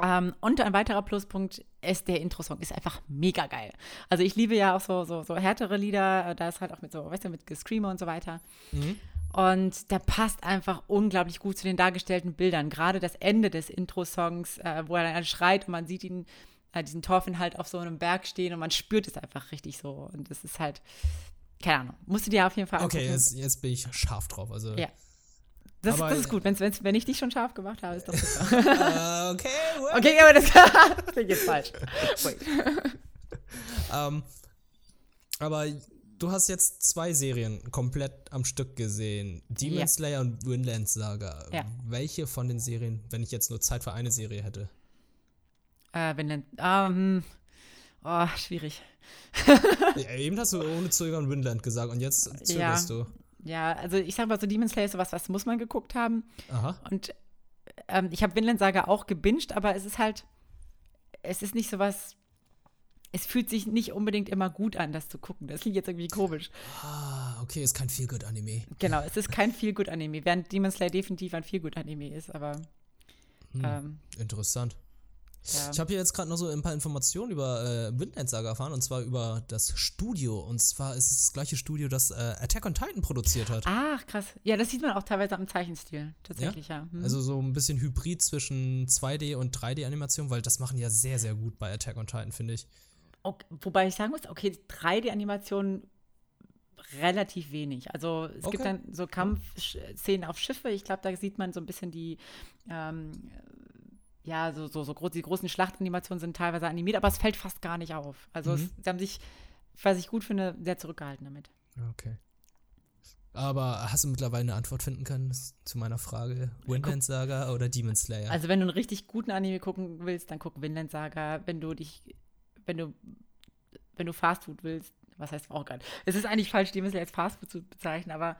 Ähm, und ein weiterer Pluspunkt ist, der Intro-Song ist einfach mega geil. Also ich liebe ja auch so, so, so härtere Lieder, da ist halt auch mit so, weißt du, mit Screamer und so weiter. Mhm. Und der passt einfach unglaublich gut zu den dargestellten Bildern. Gerade das Ende des Intro-Songs, äh, wo er dann schreit und man sieht ihn, äh, diesen Torfin halt auf so einem Berg stehen und man spürt es einfach richtig so. Und das ist halt, keine Ahnung, musst du dir auf jeden Fall Okay, jetzt, jetzt, bin ich scharf drauf. Also ja. Das, aber, das ist gut, wenn's, wenn's, wenn ich dich schon scharf gemacht habe, ist doch super. uh, okay, well. okay, aber das klingt jetzt falsch. um, ähm, aber du hast jetzt zwei Serien komplett am Stück gesehen: Demon ja. Slayer und Winland Saga. Ja. Welche von den Serien, wenn ich jetzt nur Zeit für eine Serie hätte? Äh, Winland. Ähm. Oh, schwierig. ja, eben hast du ohne Zögern Winland gesagt und jetzt zögerst ja. du. Ja, also ich sag mal so, Demon Slayer ist sowas, was muss man geguckt haben. Aha. Und ähm, ich habe Vinland Saga auch gebinged, aber es ist halt, es ist nicht sowas, es fühlt sich nicht unbedingt immer gut an, das zu gucken. Das klingt jetzt irgendwie komisch. Ah, okay, ist kein Feel-Good-Anime. Genau, es ist kein Feel-Good-Anime, während Demon Slayer definitiv ein Feel-Good-Anime ist, aber. Hm, ähm, interessant. Ja. Ich habe hier jetzt gerade noch so ein paar Informationen über äh, Windland Saga erfahren und zwar über das Studio. Und zwar ist es das gleiche Studio, das äh, Attack on Titan produziert hat. Ach, krass. Ja, das sieht man auch teilweise am Zeichenstil. Tatsächlich, ja. ja. Hm. Also so ein bisschen Hybrid zwischen 2D und 3D-Animation, weil das machen die ja sehr, sehr gut bei Attack on Titan, finde ich. Okay, wobei ich sagen muss, okay, 3D-Animation relativ wenig. Also es okay. gibt dann so Kampfszenen auf Schiffe. Ich glaube, da sieht man so ein bisschen die ähm, ja, so, so, so groß, die großen Schlachtanimationen sind teilweise animiert, aber es fällt fast gar nicht auf. Also mhm. es, sie haben sich, was ich gut finde, sehr zurückgehalten damit. Okay. Aber hast du mittlerweile eine Antwort finden können zu meiner Frage? Windland Saga oder Demon Slayer? Also wenn du einen richtig guten Anime gucken willst, dann guck Windland Saga. Wenn du dich, wenn du, wenn du Fastfood willst, was heißt auch gerade? Es ist eigentlich falsch, Demon Slayer als Fastfood zu bezeichnen, aber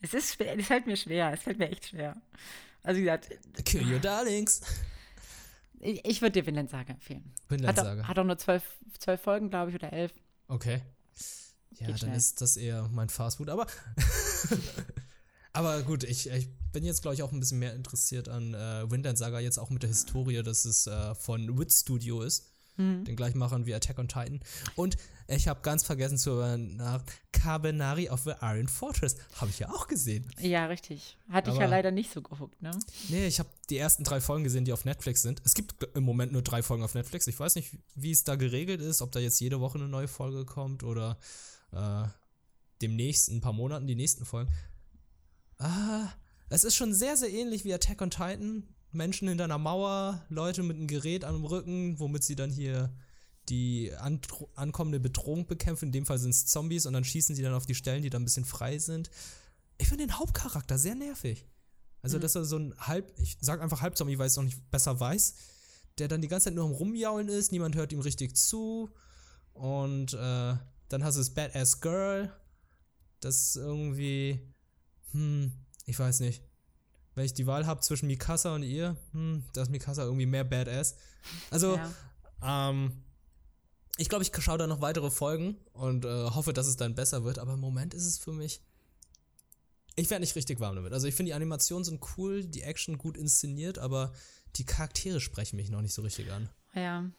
es ist schwer, es fällt mir schwer, es fällt mir echt schwer. Also wie gesagt. Kill your darlings. Ich, ich würde dir Vinland Saga empfehlen. Vinland Saga. Hat, hat auch nur zwölf, zwölf Folgen, glaube ich, oder elf. Okay. Ja, Geht dann schnell. ist das eher mein Fastfood, aber. aber gut, ich, ich bin jetzt, glaube ich, auch ein bisschen mehr interessiert an äh, Vinland Saga, jetzt auch mit der Historie, dass es äh, von Wit Studio ist. Mhm. Den gleichmachern wie Attack on Titan. Und ich habe ganz vergessen zu nach Carbonari of the Iron Fortress. Habe ich ja auch gesehen. Ja, richtig. Hatte Aber ich ja leider nicht so geguckt, ne? Nee, ich habe die ersten drei Folgen gesehen, die auf Netflix sind. Es gibt im Moment nur drei Folgen auf Netflix. Ich weiß nicht, wie es da geregelt ist, ob da jetzt jede Woche eine neue Folge kommt oder äh, demnächst, in ein paar Monaten, die nächsten Folgen. Ah, es ist schon sehr, sehr ähnlich wie Attack on Titan. Menschen hinter einer Mauer, Leute mit einem Gerät am Rücken, womit sie dann hier die an, ankommende Bedrohung bekämpfen. In dem Fall sind es Zombies und dann schießen sie dann auf die Stellen, die da ein bisschen frei sind. Ich finde den Hauptcharakter sehr nervig. Also, mhm. dass er so ein halb, ich sag einfach Halbzombie, weil ich es noch nicht besser weiß, der dann die ganze Zeit nur am Rumjaulen ist, niemand hört ihm richtig zu Und äh, dann hast du das Badass Girl. Das ist irgendwie. Hm, ich weiß nicht. Wenn ich die Wahl habe zwischen Mikasa und ihr, hm, da ist Mikasa irgendwie mehr Badass. Also, ja. ähm, ich glaube, ich schaue da noch weitere Folgen und äh, hoffe, dass es dann besser wird. Aber im Moment ist es für mich. Ich werde nicht richtig warm damit. Also ich finde, die Animationen sind cool, die Action gut inszeniert, aber die Charaktere sprechen mich noch nicht so richtig an. Ja.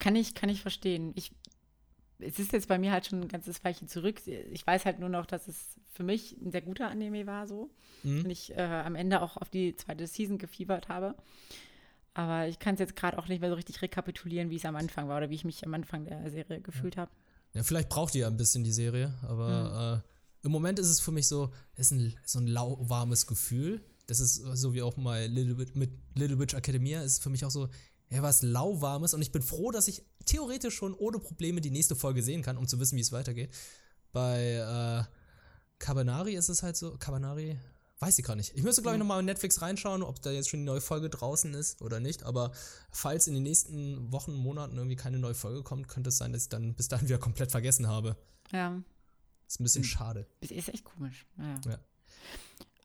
Kann ich, kann ich verstehen. Ich, es ist jetzt bei mir halt schon ein ganzes Weilchen zurück. Ich weiß halt nur noch, dass es für mich ein sehr guter Anime war so. Mhm. Und ich äh, am Ende auch auf die zweite Season gefiebert habe. Aber ich kann es jetzt gerade auch nicht mehr so richtig rekapitulieren, wie es am Anfang war oder wie ich mich am Anfang der Serie gefühlt ja. habe. Ja, vielleicht braucht ihr ja ein bisschen die Serie, aber mhm. äh, im Moment ist es für mich so, es ist ein, so ein lauwarmes Gefühl. Das ist so wie auch mal Little Bit, mit Little Witch Academia, ist für mich auch so, ja, was lauwarmes und ich bin froh, dass ich theoretisch schon ohne Probleme die nächste Folge sehen kann, um zu wissen, wie es weitergeht. Bei äh, Cabanari ist es halt so, Cabanari, Weiß ich gar nicht. Ich müsste, glaube ich, mhm. nochmal in Netflix reinschauen, ob da jetzt schon die neue Folge draußen ist oder nicht. Aber falls in den nächsten Wochen, Monaten irgendwie keine neue Folge kommt, könnte es sein, dass ich dann bis dahin wieder komplett vergessen habe. Ja. Ist ein bisschen hm. schade. Ist echt komisch. Naja. Ja.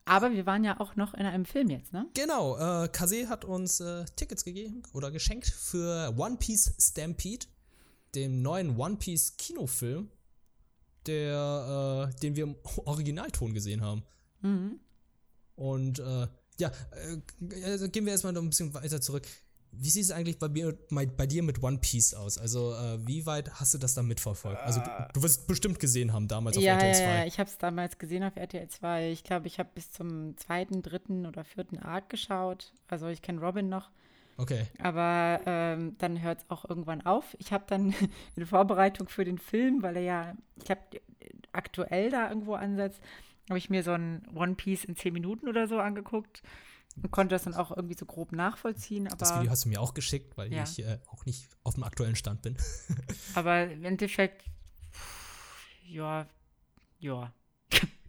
Aber wir waren ja auch noch in einem Film jetzt, ne? Genau. Äh, Kase hat uns äh, Tickets gegeben oder geschenkt für One Piece Stampede, dem neuen One Piece Kinofilm, der, äh, den wir im Originalton gesehen haben. Mhm. Und äh, ja, äh, also gehen wir erstmal noch ein bisschen weiter zurück. Wie sieht es eigentlich bei, mir, bei dir mit One Piece aus? Also, äh, wie weit hast du das da mitverfolgt? Also, du, du wirst bestimmt gesehen haben damals auf ja, RTL 2. Ja, ja, ich habe es damals gesehen auf RTL 2. Ich glaube, ich habe bis zum zweiten, dritten oder vierten Arc geschaut. Also, ich kenne Robin noch. Okay. Aber ähm, dann hört es auch irgendwann auf. Ich habe dann in Vorbereitung für den Film, weil er ja, ich glaube, aktuell da irgendwo ansetzt, habe ich mir so ein One Piece in zehn Minuten oder so angeguckt und konnte das dann auch irgendwie so grob nachvollziehen. Aber, das Video hast du mir auch geschickt, weil ja. ich äh, auch nicht auf dem aktuellen Stand bin. aber im Endeffekt, ja, ja.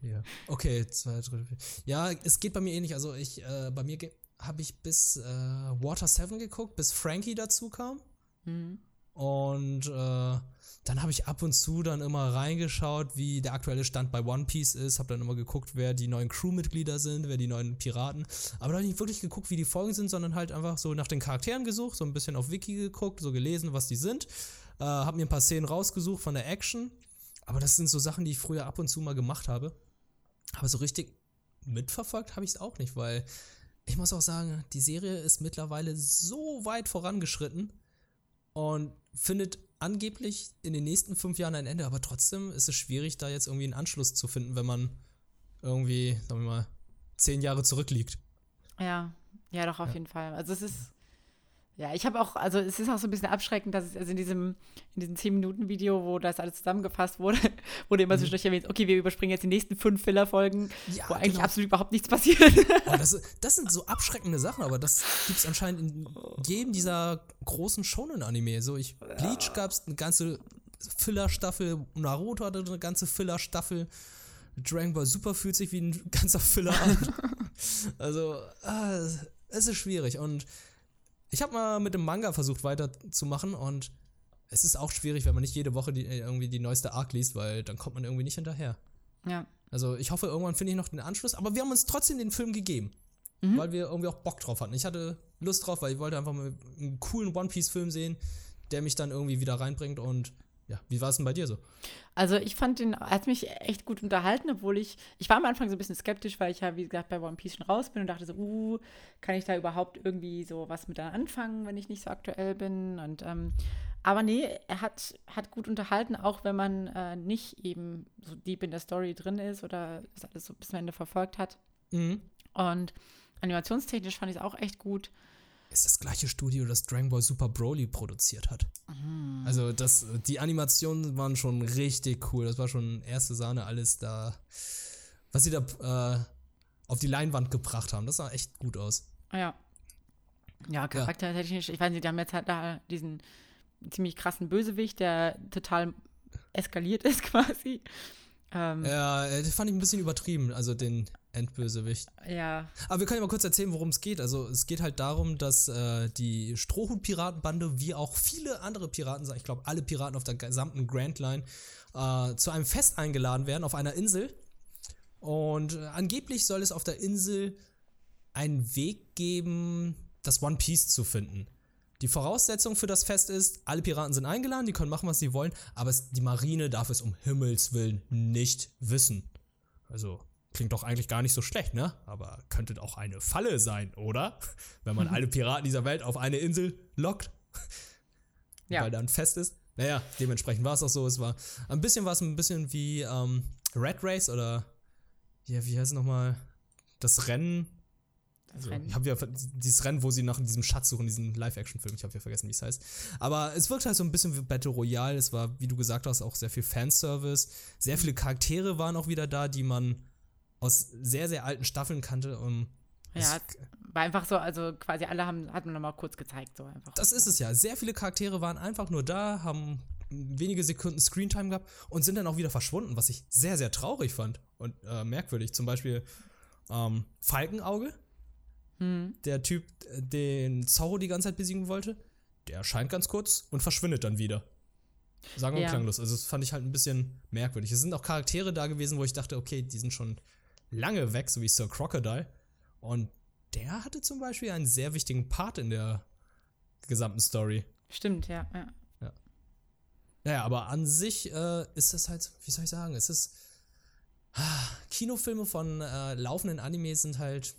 Ja. Okay, zwei, drei, vier. Ja, es geht bei mir ähnlich. Also ich, äh, bei mir habe ich bis äh, Water 7 geguckt, bis Frankie dazu kam. Mhm. Und äh, dann habe ich ab und zu dann immer reingeschaut, wie der aktuelle Stand bei One Piece ist, habe dann immer geguckt, wer die neuen Crewmitglieder sind, wer die neuen Piraten. Aber da habe ich nicht wirklich geguckt, wie die Folgen sind, sondern halt einfach so nach den Charakteren gesucht, so ein bisschen auf Wiki geguckt, so gelesen, was die sind. Äh, habe mir ein paar Szenen rausgesucht von der Action. Aber das sind so Sachen, die ich früher ab und zu mal gemacht habe. Aber so richtig mitverfolgt habe ich es auch nicht, weil ich muss auch sagen, die Serie ist mittlerweile so weit vorangeschritten und findet angeblich in den nächsten fünf Jahren ein Ende, aber trotzdem ist es schwierig, da jetzt irgendwie einen Anschluss zu finden, wenn man irgendwie, sagen wir mal, zehn Jahre zurückliegt. Ja, ja, doch, auf ja. jeden Fall. Also es ist, ja, ich habe auch, also es ist auch so ein bisschen abschreckend, dass es also in diesem, in diesem 10-Minuten-Video, wo das alles zusammengefasst wurde, wurde immer mhm. zwischendurch erwähnt, okay, wir überspringen jetzt die nächsten fünf Filler-Folgen, ja, wo eigentlich genau. absolut überhaupt nichts passiert. Oh, das, das, sind so abschreckende Sachen, aber das gibt es anscheinend in jedem dieser großen Shonen-Anime. So, ich, Bleach gab es eine ganze Filler-Staffel, Naruto hatte eine ganze Filler-Staffel. Dragon Ball Super fühlt sich wie ein ganzer Filler an. also, ah, es ist schwierig und ich habe mal mit dem Manga versucht weiterzumachen und es ist auch schwierig, wenn man nicht jede Woche die, äh, irgendwie die neueste Arc liest, weil dann kommt man irgendwie nicht hinterher. Ja. Also ich hoffe, irgendwann finde ich noch den Anschluss, aber wir haben uns trotzdem den Film gegeben. Mhm. Weil wir irgendwie auch Bock drauf hatten. Ich hatte Lust drauf, weil ich wollte einfach mal einen coolen One Piece-Film sehen, der mich dann irgendwie wieder reinbringt und ja, wie war es denn bei dir so? Also ich fand den, hat mich echt gut unterhalten, obwohl ich, ich war am Anfang so ein bisschen skeptisch, weil ich ja, wie gesagt, bei One Piece schon raus bin und dachte so, uh, kann ich da überhaupt irgendwie so was mit anfangen, wenn ich nicht so aktuell bin? Und ähm, aber nee, er hat, hat gut unterhalten, auch wenn man äh, nicht eben so deep in der Story drin ist oder das alles so bis zum Ende verfolgt hat. Mhm. Und animationstechnisch fand ich es auch echt gut ist das gleiche Studio, das Dragon Ball Super Broly produziert hat. Mhm. Also das, die Animationen waren schon richtig cool. Das war schon erste Sahne, alles da, was sie da äh, auf die Leinwand gebracht haben. Das sah echt gut aus. Ja. Ja, charaktertechnisch, ja. ich weiß nicht, die haben jetzt halt da diesen ziemlich krassen Bösewicht, der total eskaliert ist quasi. Ähm, ja, das fand ich ein bisschen übertrieben. Also den Endbösewicht. Ja. Aber wir können ja mal kurz erzählen, worum es geht. Also es geht halt darum, dass äh, die Strohhut-Piratenbande, wie auch viele andere Piraten, ich glaube alle Piraten auf der gesamten Grand Line, äh, zu einem Fest eingeladen werden auf einer Insel. Und äh, angeblich soll es auf der Insel einen Weg geben, das One Piece zu finden. Die Voraussetzung für das Fest ist, alle Piraten sind eingeladen, die können machen, was sie wollen, aber es, die Marine darf es um Himmels Willen nicht wissen. Also klingt doch eigentlich gar nicht so schlecht, ne? Aber könnte auch eine Falle sein, oder? Wenn man alle Piraten dieser Welt auf eine Insel lockt. Ja. Weil da ein Fest ist. Naja, dementsprechend war es auch so. Es war ein bisschen was ein bisschen wie ähm, Red Race oder ja, wie heißt es nochmal? Das Rennen. Das Also, Rennen. Ich habe ja dieses Rennen, wo sie nach diesem Schatz suchen, diesen Live-Action-Film. Ich habe ja vergessen, wie es heißt. Aber es wirkt halt so ein bisschen wie Battle Royale. Es war, wie du gesagt hast, auch sehr viel Fanservice. Sehr viele Charaktere waren auch wieder da, die man aus sehr, sehr alten Staffeln kannte. Um, Ja, war einfach so, also quasi alle haben, hat man nochmal kurz gezeigt, so einfach. das ist es ja. Sehr viele Charaktere waren einfach nur da, haben wenige Sekunden Screentime gehabt und sind dann auch wieder verschwunden, was ich sehr, sehr traurig fand und äh, merkwürdig. Zum Beispiel ähm, Falkenauge, Hm. der Typ, äh, den Zorro die ganze Zeit besiegen wollte, der erscheint ganz kurz und verschwindet dann wieder. Sagen wir Ja. klanglos. Also das fand ich halt ein bisschen merkwürdig. Es sind auch Charaktere da gewesen, wo ich dachte, okay, die sind schon lange weg, so wie Sir Crocodile. Und der hatte zum Beispiel einen sehr wichtigen Part in der gesamten Story. Stimmt, ja. ja. Naja, aber an sich äh, ist das halt, wie soll ich sagen, es ist. ah, Kinofilme von äh, laufenden Animes sind halt.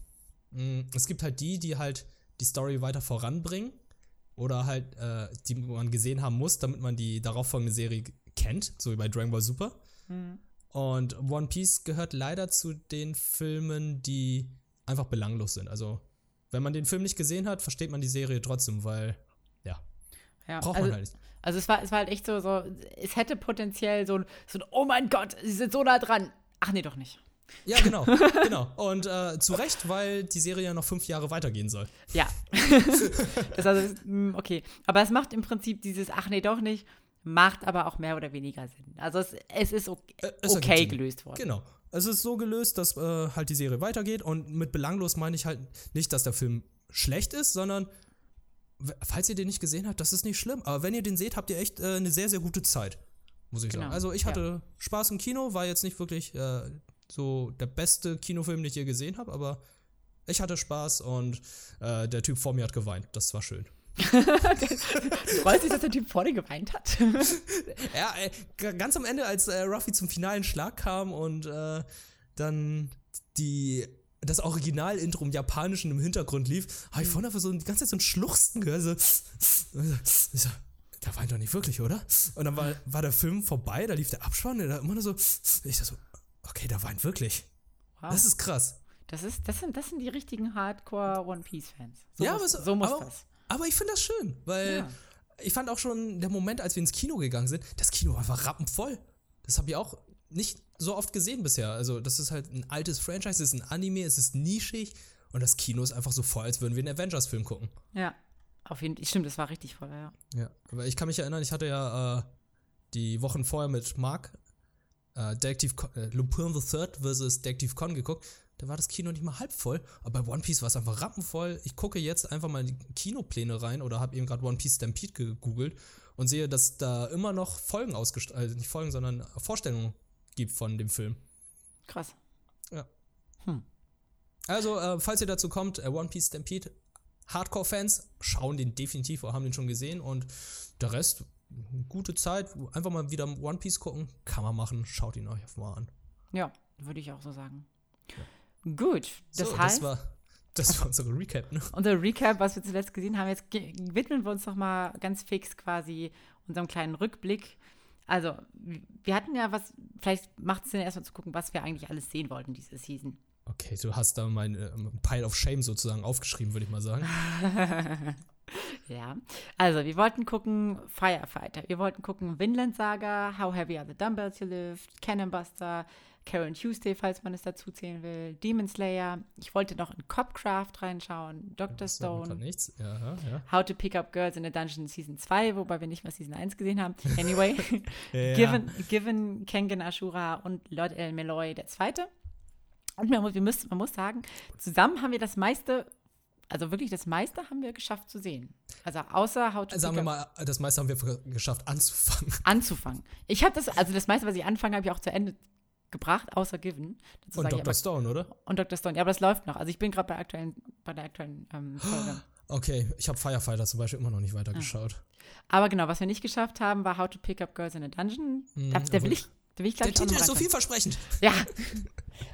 mh, es gibt halt die, die halt die Story weiter voranbringen. Oder halt, äh, die man gesehen haben muss, damit man die darauffolgende Serie kennt, so wie bei Dragon Ball Super. Hm. Und One Piece gehört leider zu den Filmen, die einfach belanglos sind. Also, wenn man den Film nicht gesehen hat, versteht man die Serie trotzdem, weil, ja, ja. braucht also, man halt nicht. Also es war, es war halt echt so, so, es hätte potenziell so ein, so ein, oh mein Gott, sie sind so nah dran. Ach nee, doch nicht. Ja, genau, genau. Und äh, zu Recht, weil die Serie ja noch fünf Jahre weitergehen soll. Ja. das also, mm, okay. Aber es macht im Prinzip dieses, ach nee, doch nicht, macht aber auch mehr oder weniger Sinn. Also es, es ist okay, Äh, es okay gelöst worden. Genau. Es ist so gelöst, dass äh, halt die Serie weitergeht. Und mit belanglos meine ich halt nicht, dass der Film schlecht ist, sondern falls ihr den nicht gesehen habt, das ist nicht schlimm. Aber wenn ihr den seht, habt ihr echt äh, eine sehr, sehr gute Zeit. Muss ich Genau, sagen. Also ich hatte Spaß im Kino, war jetzt nicht wirklich äh, so der beste Kinofilm, den ich je gesehen habe, aber ich hatte Spaß und äh, der Typ vor mir hat geweint. Das war schön. Du freust dich, dass der Typ vor dir geweint hat. Ja, äh, ganz am Ende, als äh, Ruffy zum finalen Schlag kam und äh, dann die das Original-Intro im Japanischen im Hintergrund lief, habe ich vorhin einfach so die ganze Zeit so ein Schluchzen gehört. So, so, der weint doch nicht wirklich, oder? Und dann war, war der Film vorbei, da lief der Abspann, da immer nur so, ich dachte so, okay, der weint wirklich. Wow. Das ist krass. Das, ist, das, sind, das sind die richtigen Hardcore One Piece-Fans. So Ja, muss, aber es- so muss aber- das. Aber ich finde das schön, weil Ja. ich fand auch schon der Moment, als wir ins Kino gegangen sind, das Kino war einfach rappenvoll. Das habe ich auch nicht so oft gesehen bisher. Also, das ist halt ein altes Franchise, es ist ein Anime, es ist nischig und das Kino ist einfach so voll, als würden wir einen Avengers-Film gucken. Ja, auf jeden Fall. Stimmt, das war richtig voll, ja. Ja. Aber ich kann mich erinnern, ich hatte ja äh, die Wochen vorher mit Mark äh, Detective Con, äh, Lupin the Third versus Detective Con geguckt. Da war das Kino nicht mal halb voll, aber bei One Piece war es einfach rappenvoll. Ich gucke jetzt einfach mal in die Kinopläne rein oder habe eben gerade One Piece Stampede gegoogelt und sehe, dass da immer noch Folgen ausgestrahlt, äh, nicht Folgen, sondern Vorstellungen gibt von dem Film. Krass. Also, äh, falls ihr dazu kommt, äh, One Piece Stampede, Hardcore-Fans schauen den definitiv oder haben den schon gesehen und der Rest, gute Zeit, einfach mal wieder One Piece gucken, kann man machen, schaut ihn euch mal an. Ja, würde ich auch so sagen. Gut, das so, heißt, das war, das war unsere Recap, ne? unser Recap, was wir zuletzt gesehen haben, jetzt widmen wir uns noch mal ganz fix quasi unserem kleinen Rückblick. Also, wir hatten ja was, vielleicht macht es Sinn, erstmal zu gucken, was wir eigentlich alles sehen wollten diese Season. Okay, du hast da mein äh, Pile of Shame sozusagen aufgeschrieben, würde ich mal sagen. Ja, also wir wollten gucken Firefighter, wir wollten gucken Vinland Saga, How Heavy Are the Dumbbells You Lift, Cannon Karen Tuesday, falls man es dazu zählen will, Demon Slayer. Ich wollte noch in Copcraft reinschauen, Dr. Stone, nichts. Ja, ja. How to Pick Up Girls in a Dungeon Season 2, wobei wir nicht mal Season 1 gesehen haben. Anyway, Ja. Given, Given Kengen Ashura und Lord El Meloy der Zweite. Und man muss, wir müssen, man muss sagen, zusammen haben wir das meiste, also wirklich das meiste haben wir geschafft zu sehen. Also außer How to Sagen wir mal, das meiste haben wir geschafft anzufangen. anzufangen. Ich habe das, also das meiste, was ich anfange, habe ich auch zu Ende gebracht, außer Given. Dazu Und Dr. aber- Stone, oder? und Dr. Stone. Ja, aber das läuft noch. Also ich bin gerade bei, aktuellen, bei der aktuellen ähm, Folge. Okay, ich habe Firefighter zum Beispiel immer noch nicht Ah. weitergeschaut. Aber genau, was wir nicht geschafft haben, war How to Pick Up Girls in a Dungeon. Mhm, da, der will ich, der will ich glaube Der ich Titel ist so vielversprechend. Ja.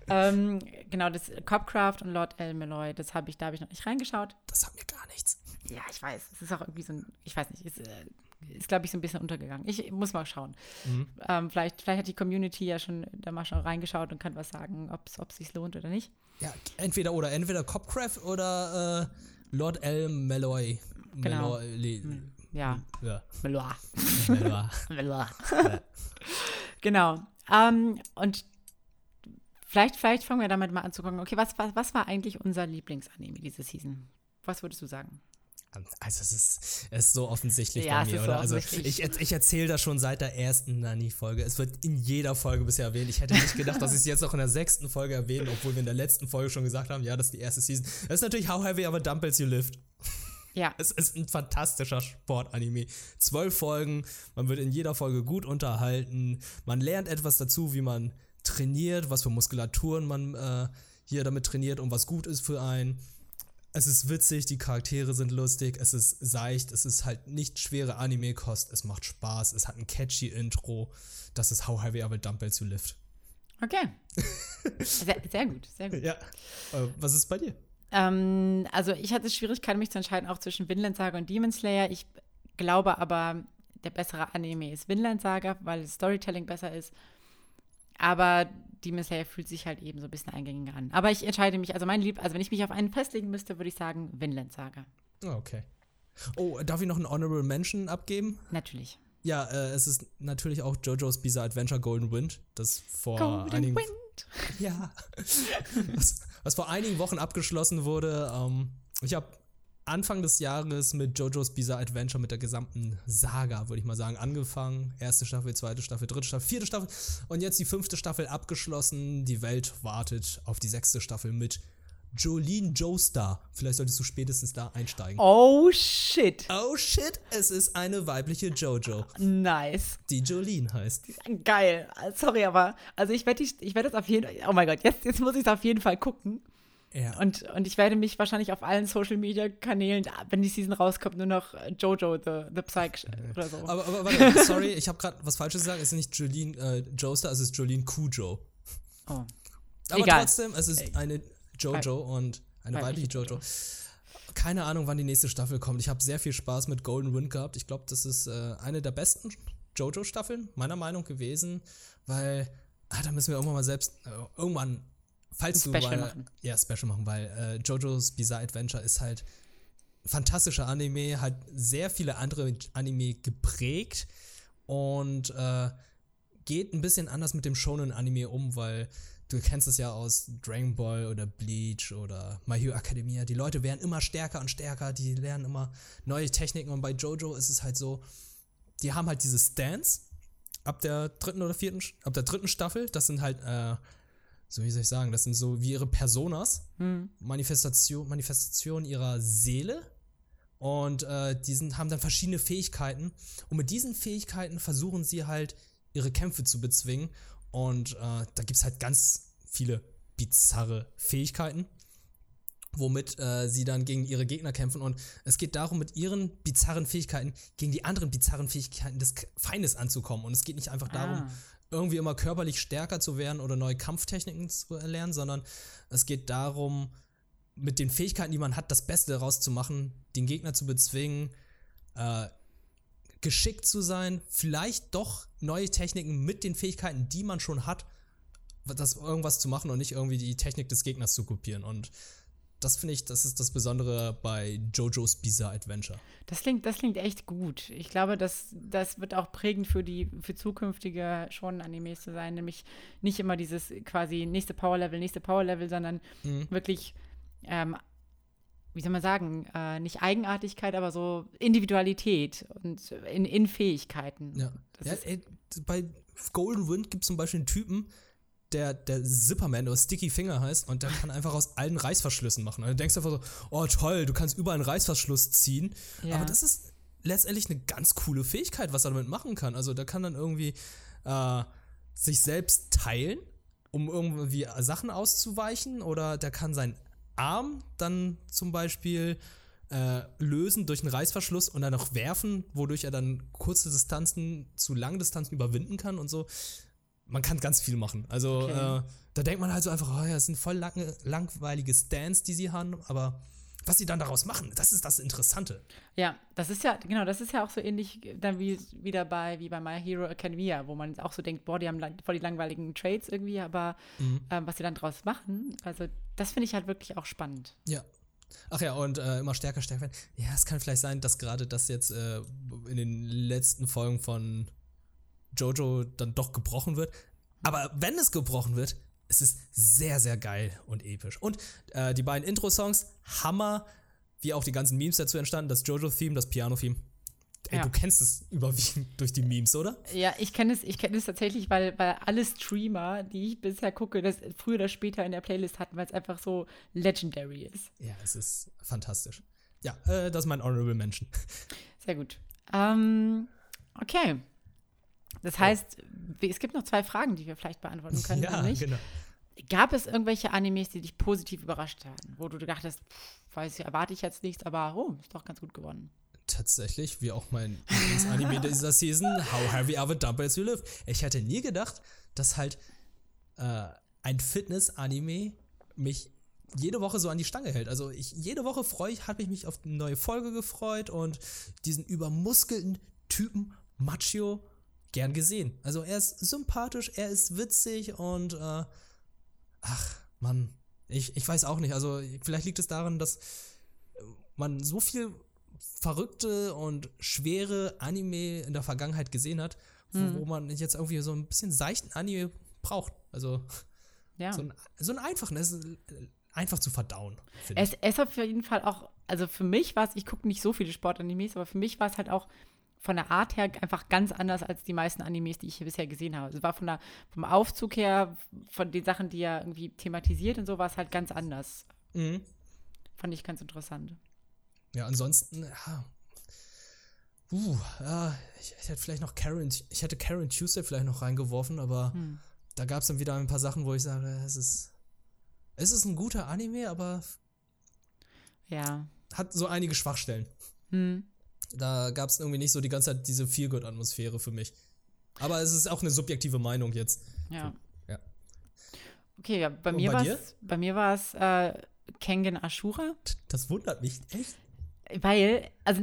ähm, genau, das Copcraft und Lord L. Malloy, das habe ich, da habe ich noch nicht reingeschaut. Das sagt mir gar nichts. Ja, ich weiß. Es ist auch irgendwie so ein, ich weiß nicht, ist, äh, ist glaube ich, so ein bisschen untergegangen. Ich muss mal schauen. Mhm. Ähm, vielleicht, vielleicht hat die Community ja schon da mal schon reingeschaut und kann was sagen, ob es sich lohnt oder nicht. Ja, entweder oder. Entweder Copcraft oder äh, Lord L. Malloy. Genau. Malloy. Ja, Ja, Malloy. Malloy. Malloy. genau. Ähm, und vielleicht, vielleicht fangen wir damit mal an zu gucken, okay, was, was, was war eigentlich unser Lieblingsanime diese Season? Was würdest du sagen? Also es ist, es ist so offensichtlich Ja, bei mir, so oder? Also ich, ich erzähle das schon seit der ersten Nani-Folge. Es wird in jeder Folge bisher erwähnt. Ich hätte nicht gedacht, dass ich es jetzt auch in der sechsten Folge erwähne, obwohl wir in der letzten Folge schon gesagt haben, ja, das ist die erste Season. Das ist natürlich How Heavy aber Dumbbells You Lift. Ja, Es ist ein fantastischer Sportanime. Zwölf Folgen, man wird in jeder Folge gut unterhalten, man lernt etwas dazu, wie man trainiert, was für Muskulaturen man äh, hier damit trainiert und was gut ist für einen. Es ist witzig, die Charaktere sind lustig, es ist seicht, es ist halt nicht schwere Anime-Kost, es macht Spaß, es hat ein catchy Intro. Das ist How Heavy I Will Dumbbells You Lift. okay. Sehr, sehr gut, sehr gut. Ja. Äh, was ist bei dir? Ähm, also ich hatte Schwierigkeiten, mich zu entscheiden, auch zwischen Vinland Saga und Demon Slayer. Ich glaube aber, der bessere Anime ist Vinland Saga, weil das Storytelling besser ist. Aber Demon Slayer fühlt sich halt eben so ein bisschen eingängiger an. Aber ich entscheide mich, also mein Lieb, also wenn ich mich auf einen festlegen müsste, würde ich sagen Vinland Saga. Ah, okay. Oh, darf ich noch einen Honorable Mention abgeben? Natürlich. Ja, äh, es ist natürlich auch JoJo's Bizarre Adventure Golden Wind, das vor Golden einigen Wind. ja, was, was vor einigen Wochen abgeschlossen wurde. Ähm, ich habe Anfang des Jahres mit JoJo's Bizarre Adventure mit der gesamten Saga, würde ich mal sagen, angefangen. Erste Staffel, zweite Staffel, dritte Staffel, vierte Staffel und jetzt die fünfte Staffel abgeschlossen. Die Welt wartet auf die sechste Staffel mit Jolene Joestar. Vielleicht solltest du spätestens da einsteigen. Oh shit. Oh shit, es ist eine weibliche Jojo, Nice. die Jolene heißt. Geil. Sorry, aber also ich werde ich werd das auf jeden Fall. Oh mein Gott, jetzt, jetzt muss ich es auf jeden Fall gucken. Ja. Und, und ich werde mich wahrscheinlich auf allen Social Media Kanälen, wenn die Season rauskommt, nur noch äh, Jojo, the, the Psych oder so. Aber, aber warte, sorry, ich habe gerade was Falsches gesagt. Es ist nicht Jolene äh, Joestar, es ist Jolene Cujo. Oh. Aber Egal. trotzdem, es ist eine Jojo und eine Weibliche weibliche Jojo. Keine Ahnung, wann die nächste Staffel kommt. Ich habe sehr viel Spaß mit Golden Wind gehabt. Ich glaube, das ist äh, eine der besten Jojo-Staffeln, meiner Meinung gewesen, weil, ah, da müssen wir irgendwann mal selbst, äh, irgendwann, falls du Special mal, machen. Ja, Special machen, weil äh, JoJo's Bizarre Adventure ist halt fantastischer Anime, hat sehr viele andere Anime geprägt und äh, geht ein bisschen anders mit dem Shonen-Anime um, weil du kennst es ja aus Dragon Ball oder Bleach oder My Hero Academia. Die Leute werden immer stärker und stärker, die lernen immer neue Techniken und bei JoJo ist es halt so, die haben halt diese Stance ab der dritten oder vierten, ab der dritten Staffel. Das sind halt, äh, so wie soll ich sagen, das sind so wie ihre Personas, Manifestation, Manifestation ihrer Seele. Und äh, die sind, haben dann verschiedene Fähigkeiten. Und mit diesen Fähigkeiten versuchen sie halt, ihre Kämpfe zu bezwingen. Und äh, da gibt es halt ganz viele bizarre Fähigkeiten, womit äh, sie dann gegen ihre Gegner kämpfen. Und es geht darum, mit ihren bizarren Fähigkeiten gegen die anderen bizarren Fähigkeiten des Feindes anzukommen. Und es geht nicht einfach darum, Ah. Irgendwie immer körperlich stärker zu werden oder neue Kampftechniken zu erlernen, sondern es geht darum, mit den Fähigkeiten, die man hat, das Beste daraus zu machen, den Gegner zu bezwingen, äh, geschickt zu sein, vielleicht doch neue Techniken mit den Fähigkeiten, die man schon hat, das irgendwas zu machen und nicht irgendwie die Technik des Gegners zu kopieren. Und das finde ich, das ist das Besondere bei JoJo's Bizarre Adventure. Das klingt, das klingt echt gut. Ich glaube, das, das wird auch prägend für die für zukünftige Shonen-Animes zu sein, nämlich nicht immer dieses quasi nächste Power-Level, nächste Power-Level, sondern Mhm. wirklich, ähm, wie soll man sagen, äh, nicht Eigenartigkeit, aber so Individualität und in, in Fähigkeiten. Ja. Ja ey, bei Golden Wind gibt es zum Beispiel einen Typen, der, der Zipperman oder Sticky Finger heißt und der kann einfach aus allen Reißverschlüssen machen. Und du denkst einfach so, oh toll, du kannst überall einen Reißverschluss ziehen. Ja. Aber das ist letztendlich eine ganz coole Fähigkeit, was er damit machen kann. Also der kann dann irgendwie äh, sich selbst teilen, um irgendwie Sachen auszuweichen oder der kann seinen Arm dann zum Beispiel äh, lösen durch einen Reißverschluss und dann noch werfen, wodurch er dann kurze Distanzen zu langen Distanzen überwinden kann und so. Man kann ganz viel machen. Also Okay. äh, da denkt man halt so einfach, oh ja, das sind voll lange, langweilige Stands, die sie haben, aber was sie dann daraus machen, das ist das Interessante. Ja, das ist ja, genau, das ist ja auch so ähnlich dann wie wieder bei, wie bei My Hero Academia, wo man auch so denkt, boah, die haben lang, voll die langweiligen Trades irgendwie, aber ähm, was sie dann draus machen, also das finde ich halt wirklich auch spannend. Ja. Ach ja, und äh, immer stärker, stärker werden. Ja, es kann vielleicht sein, dass gerade das jetzt äh, in den letzten Folgen von Jojo dann doch gebrochen wird. Aber wenn es gebrochen wird, es ist sehr, sehr geil und episch. Und äh, die beiden Intro-Songs, Hammer, wie auch die ganzen Memes dazu entstanden, das Jojo-Theme, das Piano-Theme. Ey, Ja. du kennst es überwiegend durch die Memes, oder? Ja, ich kenne es, ich kenne es tatsächlich, weil, weil alle Streamer, die ich bisher gucke, das früher oder später in der Playlist hatten, weil es einfach so legendary ist. Ja, es ist fantastisch. Ja, äh, das ist mein Honorable Mention. Sehr gut. Ähm, okay. Das heißt, wir- es gibt noch zwei Fragen, die wir vielleicht beantworten können. ja, genau. Gab es irgendwelche Animes, die dich positiv überrascht haben, wo du dachtest, pff, weiß ich, erwarte ich jetzt nichts, aber oh, ist doch ganz gut geworden. tatsächlich, wie auch mein Lieblingsanime dieser Season, How Have We Ever Dumbbells You Live. Ich hätte nie gedacht, dass halt äh, ein Fitness-Anime mich jede Woche so an die Stange hält. Also ich jede Woche freue ich, habe ich mich auf eine neue Folge gefreut und diesen übermuskelten Typen Macho gern gesehen. Also er ist sympathisch, er ist witzig und äh, ach Mann, ich, ich weiß auch nicht. Also vielleicht liegt es daran, dass man so viel verrückte und schwere Anime in der Vergangenheit gesehen hat, wo, wo man jetzt irgendwie so ein bisschen seichten Anime braucht. Also Ja. so, ein, so einen einfachen, es ist einfach zu verdauen. Es, es hat auf jeden Fall auch, also für mich war es, ich gucke nicht so viele Sportanimes, aber für mich war es halt auch von der Art her einfach ganz anders als die meisten Animes, die ich hier bisher gesehen habe. Es war von der, vom Aufzug her, von den Sachen, die er irgendwie thematisiert und so, war es halt ganz anders. Mhm. Fand ich ganz interessant. Ja, ansonsten, ja. Uh, ja, ich, ich hätte vielleicht noch Karen, ich hätte Karen Tuesday vielleicht noch reingeworfen, aber Hm. da gab es dann wieder ein paar Sachen, wo ich sage, es ist, es ist ein guter Anime, aber Ja. hat so einige Schwachstellen. Hm. Da gab es irgendwie nicht so die ganze Zeit diese Feel-Good-Atmosphäre für mich. Aber es ist auch eine subjektive Meinung jetzt. Ja. Ja. Okay, ja, bei mir bei war dir? es, bei mir war es äh, Kengen Ashura. Das wundert mich echt. Weil, also,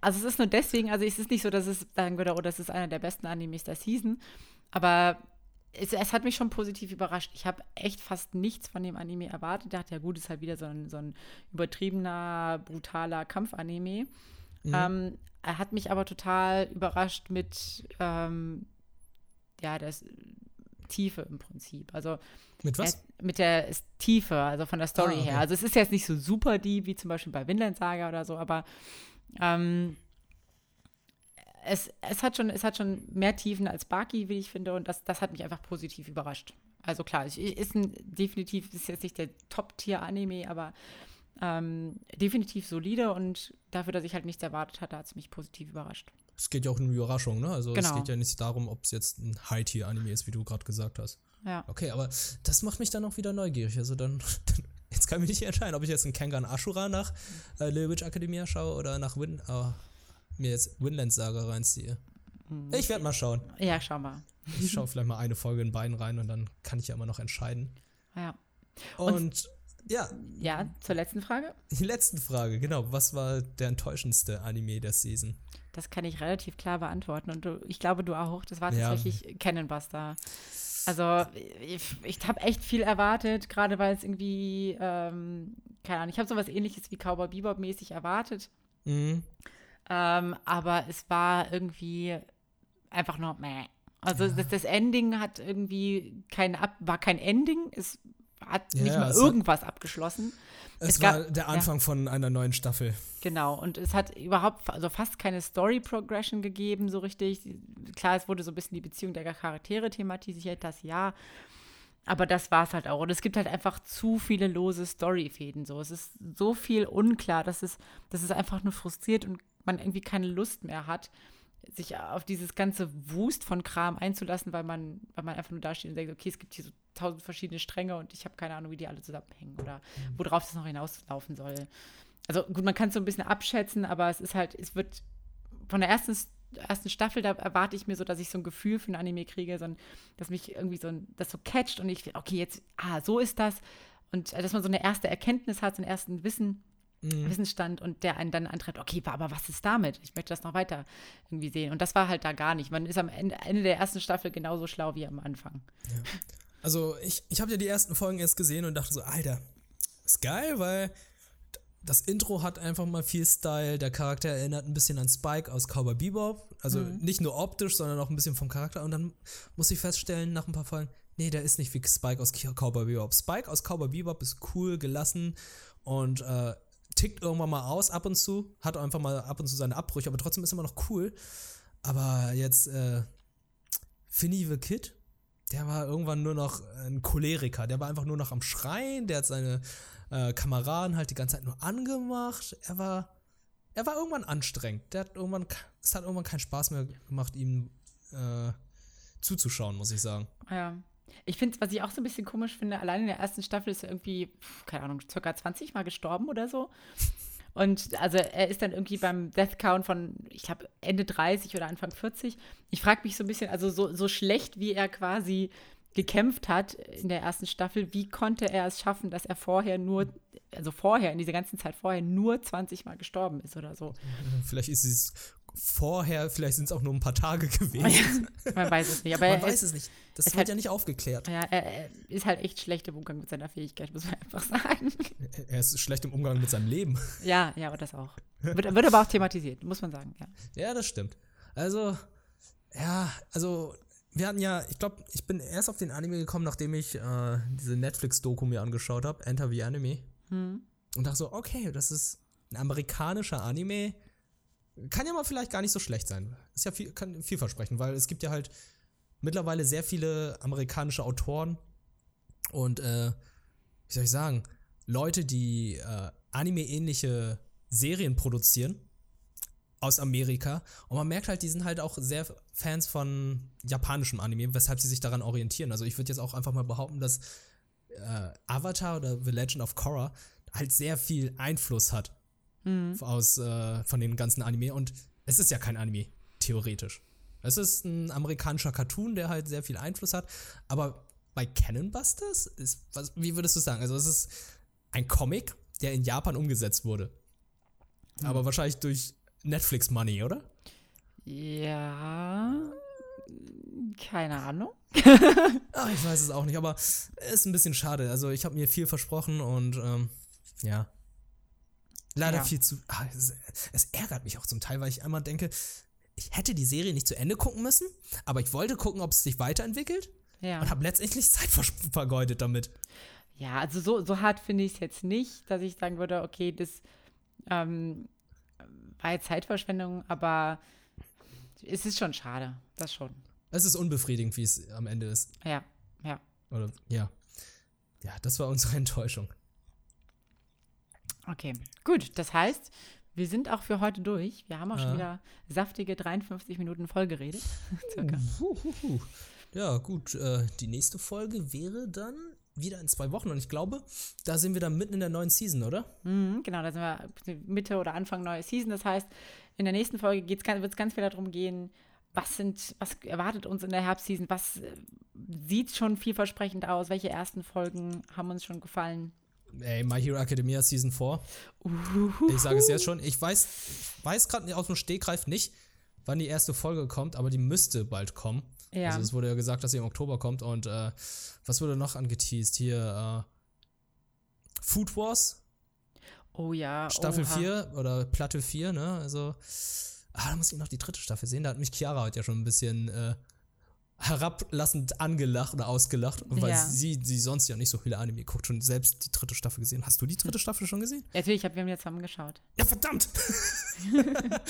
also es ist nur deswegen, also es ist nicht so, dass es sagen würde, oh, das ist einer der besten Animes der Season, aber es, es hat mich schon positiv überrascht. Ich habe echt fast nichts von dem Anime erwartet. Ich dachte, ja gut, ist halt wieder so ein, so ein übertriebener, brutaler Kampfanime. Ähm, er hat mich aber total überrascht mit, ähm, ja, der Tiefe im Prinzip. Also Mit was? er- mit der Tiefe, also von der Story Ah, okay. her. Also es ist jetzt nicht so super deep, wie zum Beispiel bei Vinland Saga oder so, aber ähm, es, es, hat schon, es hat schon mehr Tiefen als Baki, wie ich finde, und das, das hat mich einfach positiv überrascht. Also klar, es ist ein, definitiv, ist jetzt nicht der Top-Tier-Anime, aber ähm, definitiv solide und dafür, dass ich halt nichts erwartet hatte, hat es mich positiv überrascht. Es geht ja auch um eine Überraschung, ne? Also es Genau. geht ja nicht darum, ob es jetzt ein High-Tier-Anime ist, wie du gerade gesagt hast. Ja. Okay, aber das macht mich dann auch wieder neugierig. Also dann, dann jetzt kann ich mich nicht entscheiden, ob ich jetzt einen Kengan Ashura nach äh, Little Witch Academia schaue oder nach Win, äh, mir jetzt Winland Saga reinziehe. Mhm. Ich werde mal schauen. Ja, schau mal. Ich schaue vielleicht mal eine Folge in beiden rein und dann kann ich ja immer noch entscheiden. Ja. Und, ja, ja, zur letzten Frage. die letzte Frage, genau. Was war der enttäuschendste Anime der Season? Das kann ich relativ klar beantworten und du, ich glaube, du auch. Das war Ja. tatsächlich Cannon Buster. Also ich, ich habe echt viel erwartet, gerade weil es irgendwie, ähm, keine Ahnung, ich habe sowas ähnliches wie Cowboy Bebop mäßig erwartet, Mhm. ähm, aber es war irgendwie einfach nur meh. Also das, das Ending hat irgendwie kein Ab war kein Ending, es hat Ja, nicht mal es hat- irgendwas abgeschlossen. Es, Es war gab- der Anfang von einer neuen Staffel. Genau, und es hat überhaupt, also fast keine Story-Progression gegeben, so richtig. Klar, es wurde so ein bisschen die Beziehung der Charaktere thematisiert, das ja. aber das war es halt auch. Und es gibt halt einfach zu viele lose Storyfäden. So. Es ist so viel unklar, dass es, dass es einfach nur frustriert und man irgendwie keine Lust mehr hat, sich auf dieses ganze Wust von Kram einzulassen, weil man, weil man einfach nur da steht und denkt, okay, es gibt hier so tausend verschiedene Stränge und ich habe keine Ahnung, wie die alle zusammenhängen oder worauf das noch hinauslaufen soll. Also gut, man kann es so ein bisschen abschätzen, aber es ist halt, es wird von der ersten ersten Staffel, da erwarte ich mir so, dass ich so ein Gefühl für ein Anime kriege, so dass mich irgendwie so ein, das so catcht und ich, okay, jetzt, ah, so ist das. Und äh, dass man so eine erste Erkenntnis hat, so einen ersten Wissen, mhm. Wissensstand und der einen dann antreibt, okay, aber was ist damit? Ich möchte das noch weiter irgendwie sehen. Und das war halt da gar nicht. Man ist am Ende, Ende der ersten Staffel genauso schlau wie am Anfang. Ja. Also ich, ich habe ja die ersten Folgen erst gesehen und dachte so, Alter, ist geil, weil das Intro hat einfach mal viel Style. Der Charakter erinnert ein bisschen an Spike aus Cowboy Bebop. Also mhm. nicht nur optisch, sondern auch ein bisschen vom Charakter. Und dann muss ich feststellen, nach ein paar Folgen, nee, der ist nicht wie Spike aus Cowboy Bebop. Spike aus Cowboy Bebop ist cool, gelassen und äh, tickt irgendwann mal aus ab und zu. Hat einfach mal ab und zu seine Abbrüche, aber trotzdem ist immer noch cool. Aber jetzt, äh, Finny the Kid, der war irgendwann nur noch ein Choleriker. Der war einfach nur noch am Schreien. Der hat seine äh, Kameraden halt die ganze Zeit nur angemacht. Er war, er war irgendwann anstrengend. Der hat irgendwann, es hat irgendwann keinen Spaß mehr gemacht, ihm äh, zuzuschauen, muss ich sagen. Ja. Ich finde, was ich auch so ein bisschen komisch finde, allein in der ersten Staffel ist er irgendwie, keine Ahnung, circa 20 Mal gestorben oder so. Und also er ist dann irgendwie beim Death Count von, ich glaube, Ende 30 oder Anfang 40. Ich frage mich so ein bisschen, also so, so schlecht, wie er quasi gekämpft hat in der ersten Staffel, wie konnte er es schaffen, dass er vorher nur, also vorher, in dieser ganzen Zeit vorher, nur 20 Mal gestorben ist oder so. Vielleicht ist es vorher, vielleicht sind es auch nur ein paar Tage gewesen. Man weiß es nicht. Aber man weiß es nicht. Das wird halt, ja nicht aufgeklärt. Ja, er, er, ist halt echt schlecht im Umgang mit seiner Fähigkeit, muss man einfach sagen. Er ist schlecht im Umgang mit seinem Leben. Ja, ja, aber das auch. Wird, wird aber auch thematisiert, muss man sagen, ja. Ja, das stimmt. Also, ja, also wir hatten ja, ich glaube, ich bin erst auf den Anime gekommen, nachdem ich äh, diese Netflix-Doku mir angeschaut habe, Enter the Anime. Hm. Und dachte so, okay, das ist ein amerikanischer Anime. Kann ja mal vielleicht gar nicht so schlecht sein. Ist ja viel, kann vielversprechen, weil es gibt ja halt mittlerweile sehr viele amerikanische Autoren und, äh, wie soll ich sagen, Leute, die äh, Anime-ähnliche Serien produzieren aus Amerika. Und man merkt halt, die sind halt auch sehr Fans von japanischem Anime, weshalb sie sich daran orientieren. Also ich würde jetzt auch einfach mal behaupten, dass äh, Avatar oder The Legend of Korra halt sehr viel Einfluss hat mhm. aus, äh, von den ganzen Anime. Und es ist ja kein Anime, theoretisch. Es ist ein amerikanischer Cartoon, der halt sehr viel Einfluss hat. Aber bei Cannon Busters ist, was, wie würdest du sagen? Also es ist ein Comic, der in Japan umgesetzt wurde. Mhm. Aber wahrscheinlich durch Netflix Money, oder? Ja. Keine Ahnung. Ach, ich weiß es auch nicht, aber es ist ein bisschen schade. Also ich habe mir viel versprochen und ähm, ja. Leider ja. viel zu. Ach, es, es, ärgert mich auch zum Teil, weil ich einmal denke, ich hätte die Serie nicht zu Ende gucken müssen, aber ich wollte gucken, ob es sich weiterentwickelt. Ja. Und habe letztendlich Zeit vergeudet damit. Ja, also so, so hart finde ich es jetzt nicht, dass ich sagen würde, okay, das ähm, war jetzt Zeitverschwendung, aber es ist schon schade, das schon. Es ist unbefriedigend, wie es am Ende ist. Ja, ja. Oder, ja. Ja, das war unsere Enttäuschung. Okay, gut. Das heißt, wir sind auch für heute durch. Wir haben auch ja. schon wieder saftige 53 Minuten voll geredet. Circa. Ja, gut. Äh, die nächste Folge wäre dann wieder in zwei Wochen und ich glaube, da sind wir dann mitten in der neuen Season, oder? Mhm, genau, da sind wir Mitte oder Anfang neue Season. Das heißt, in der nächsten Folge wird es ganz viel darum gehen, was sind, was erwartet uns in der Herbstseason, was äh, sieht schon vielversprechend aus, welche ersten Folgen haben uns schon gefallen. Ey, My Hero Academia Season 4. Uhuhu. Ich sage es jetzt schon. Ich weiß, weiß gerade aus dem Stegreif nicht, wann die erste Folge kommt, aber die müsste bald kommen. Ja. Also es wurde ja gesagt, dass sie im Oktober kommt und äh, was wurde noch angeteased? Hier äh, Food Wars. Oh ja. Staffel Oha. 4 oder Platte 4, ne? Also, ah, da muss ich noch die dritte Staffel sehen. Da hat mich Chiara heute ja schon ein bisschen äh, herablassend angelacht oder ausgelacht, weil ja. sie, sie sonst ja nicht so viele Anime guckt und selbst die dritte Staffel gesehen. Hast du die dritte Staffel schon gesehen? Ja, natürlich, hab, wir haben ja zusammen geschaut. Ja, verdammt!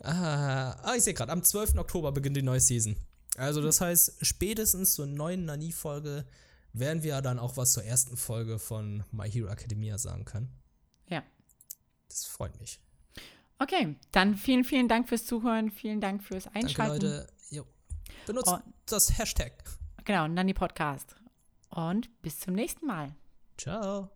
ah, ich sehe gerade, am 12. Oktober beginnt die neue Season. Also das heißt, spätestens zur neuen Nani-Folge werden wir dann auch was zur ersten Folge von My Hero Academia sagen können. Ja. Das freut mich. Okay, dann vielen, vielen Dank fürs Zuhören, vielen Dank fürs Einschalten. Danke, Leute. Benutzt und, das Hashtag. Genau, Nanny Podcast. Und bis zum nächsten Mal. Ciao.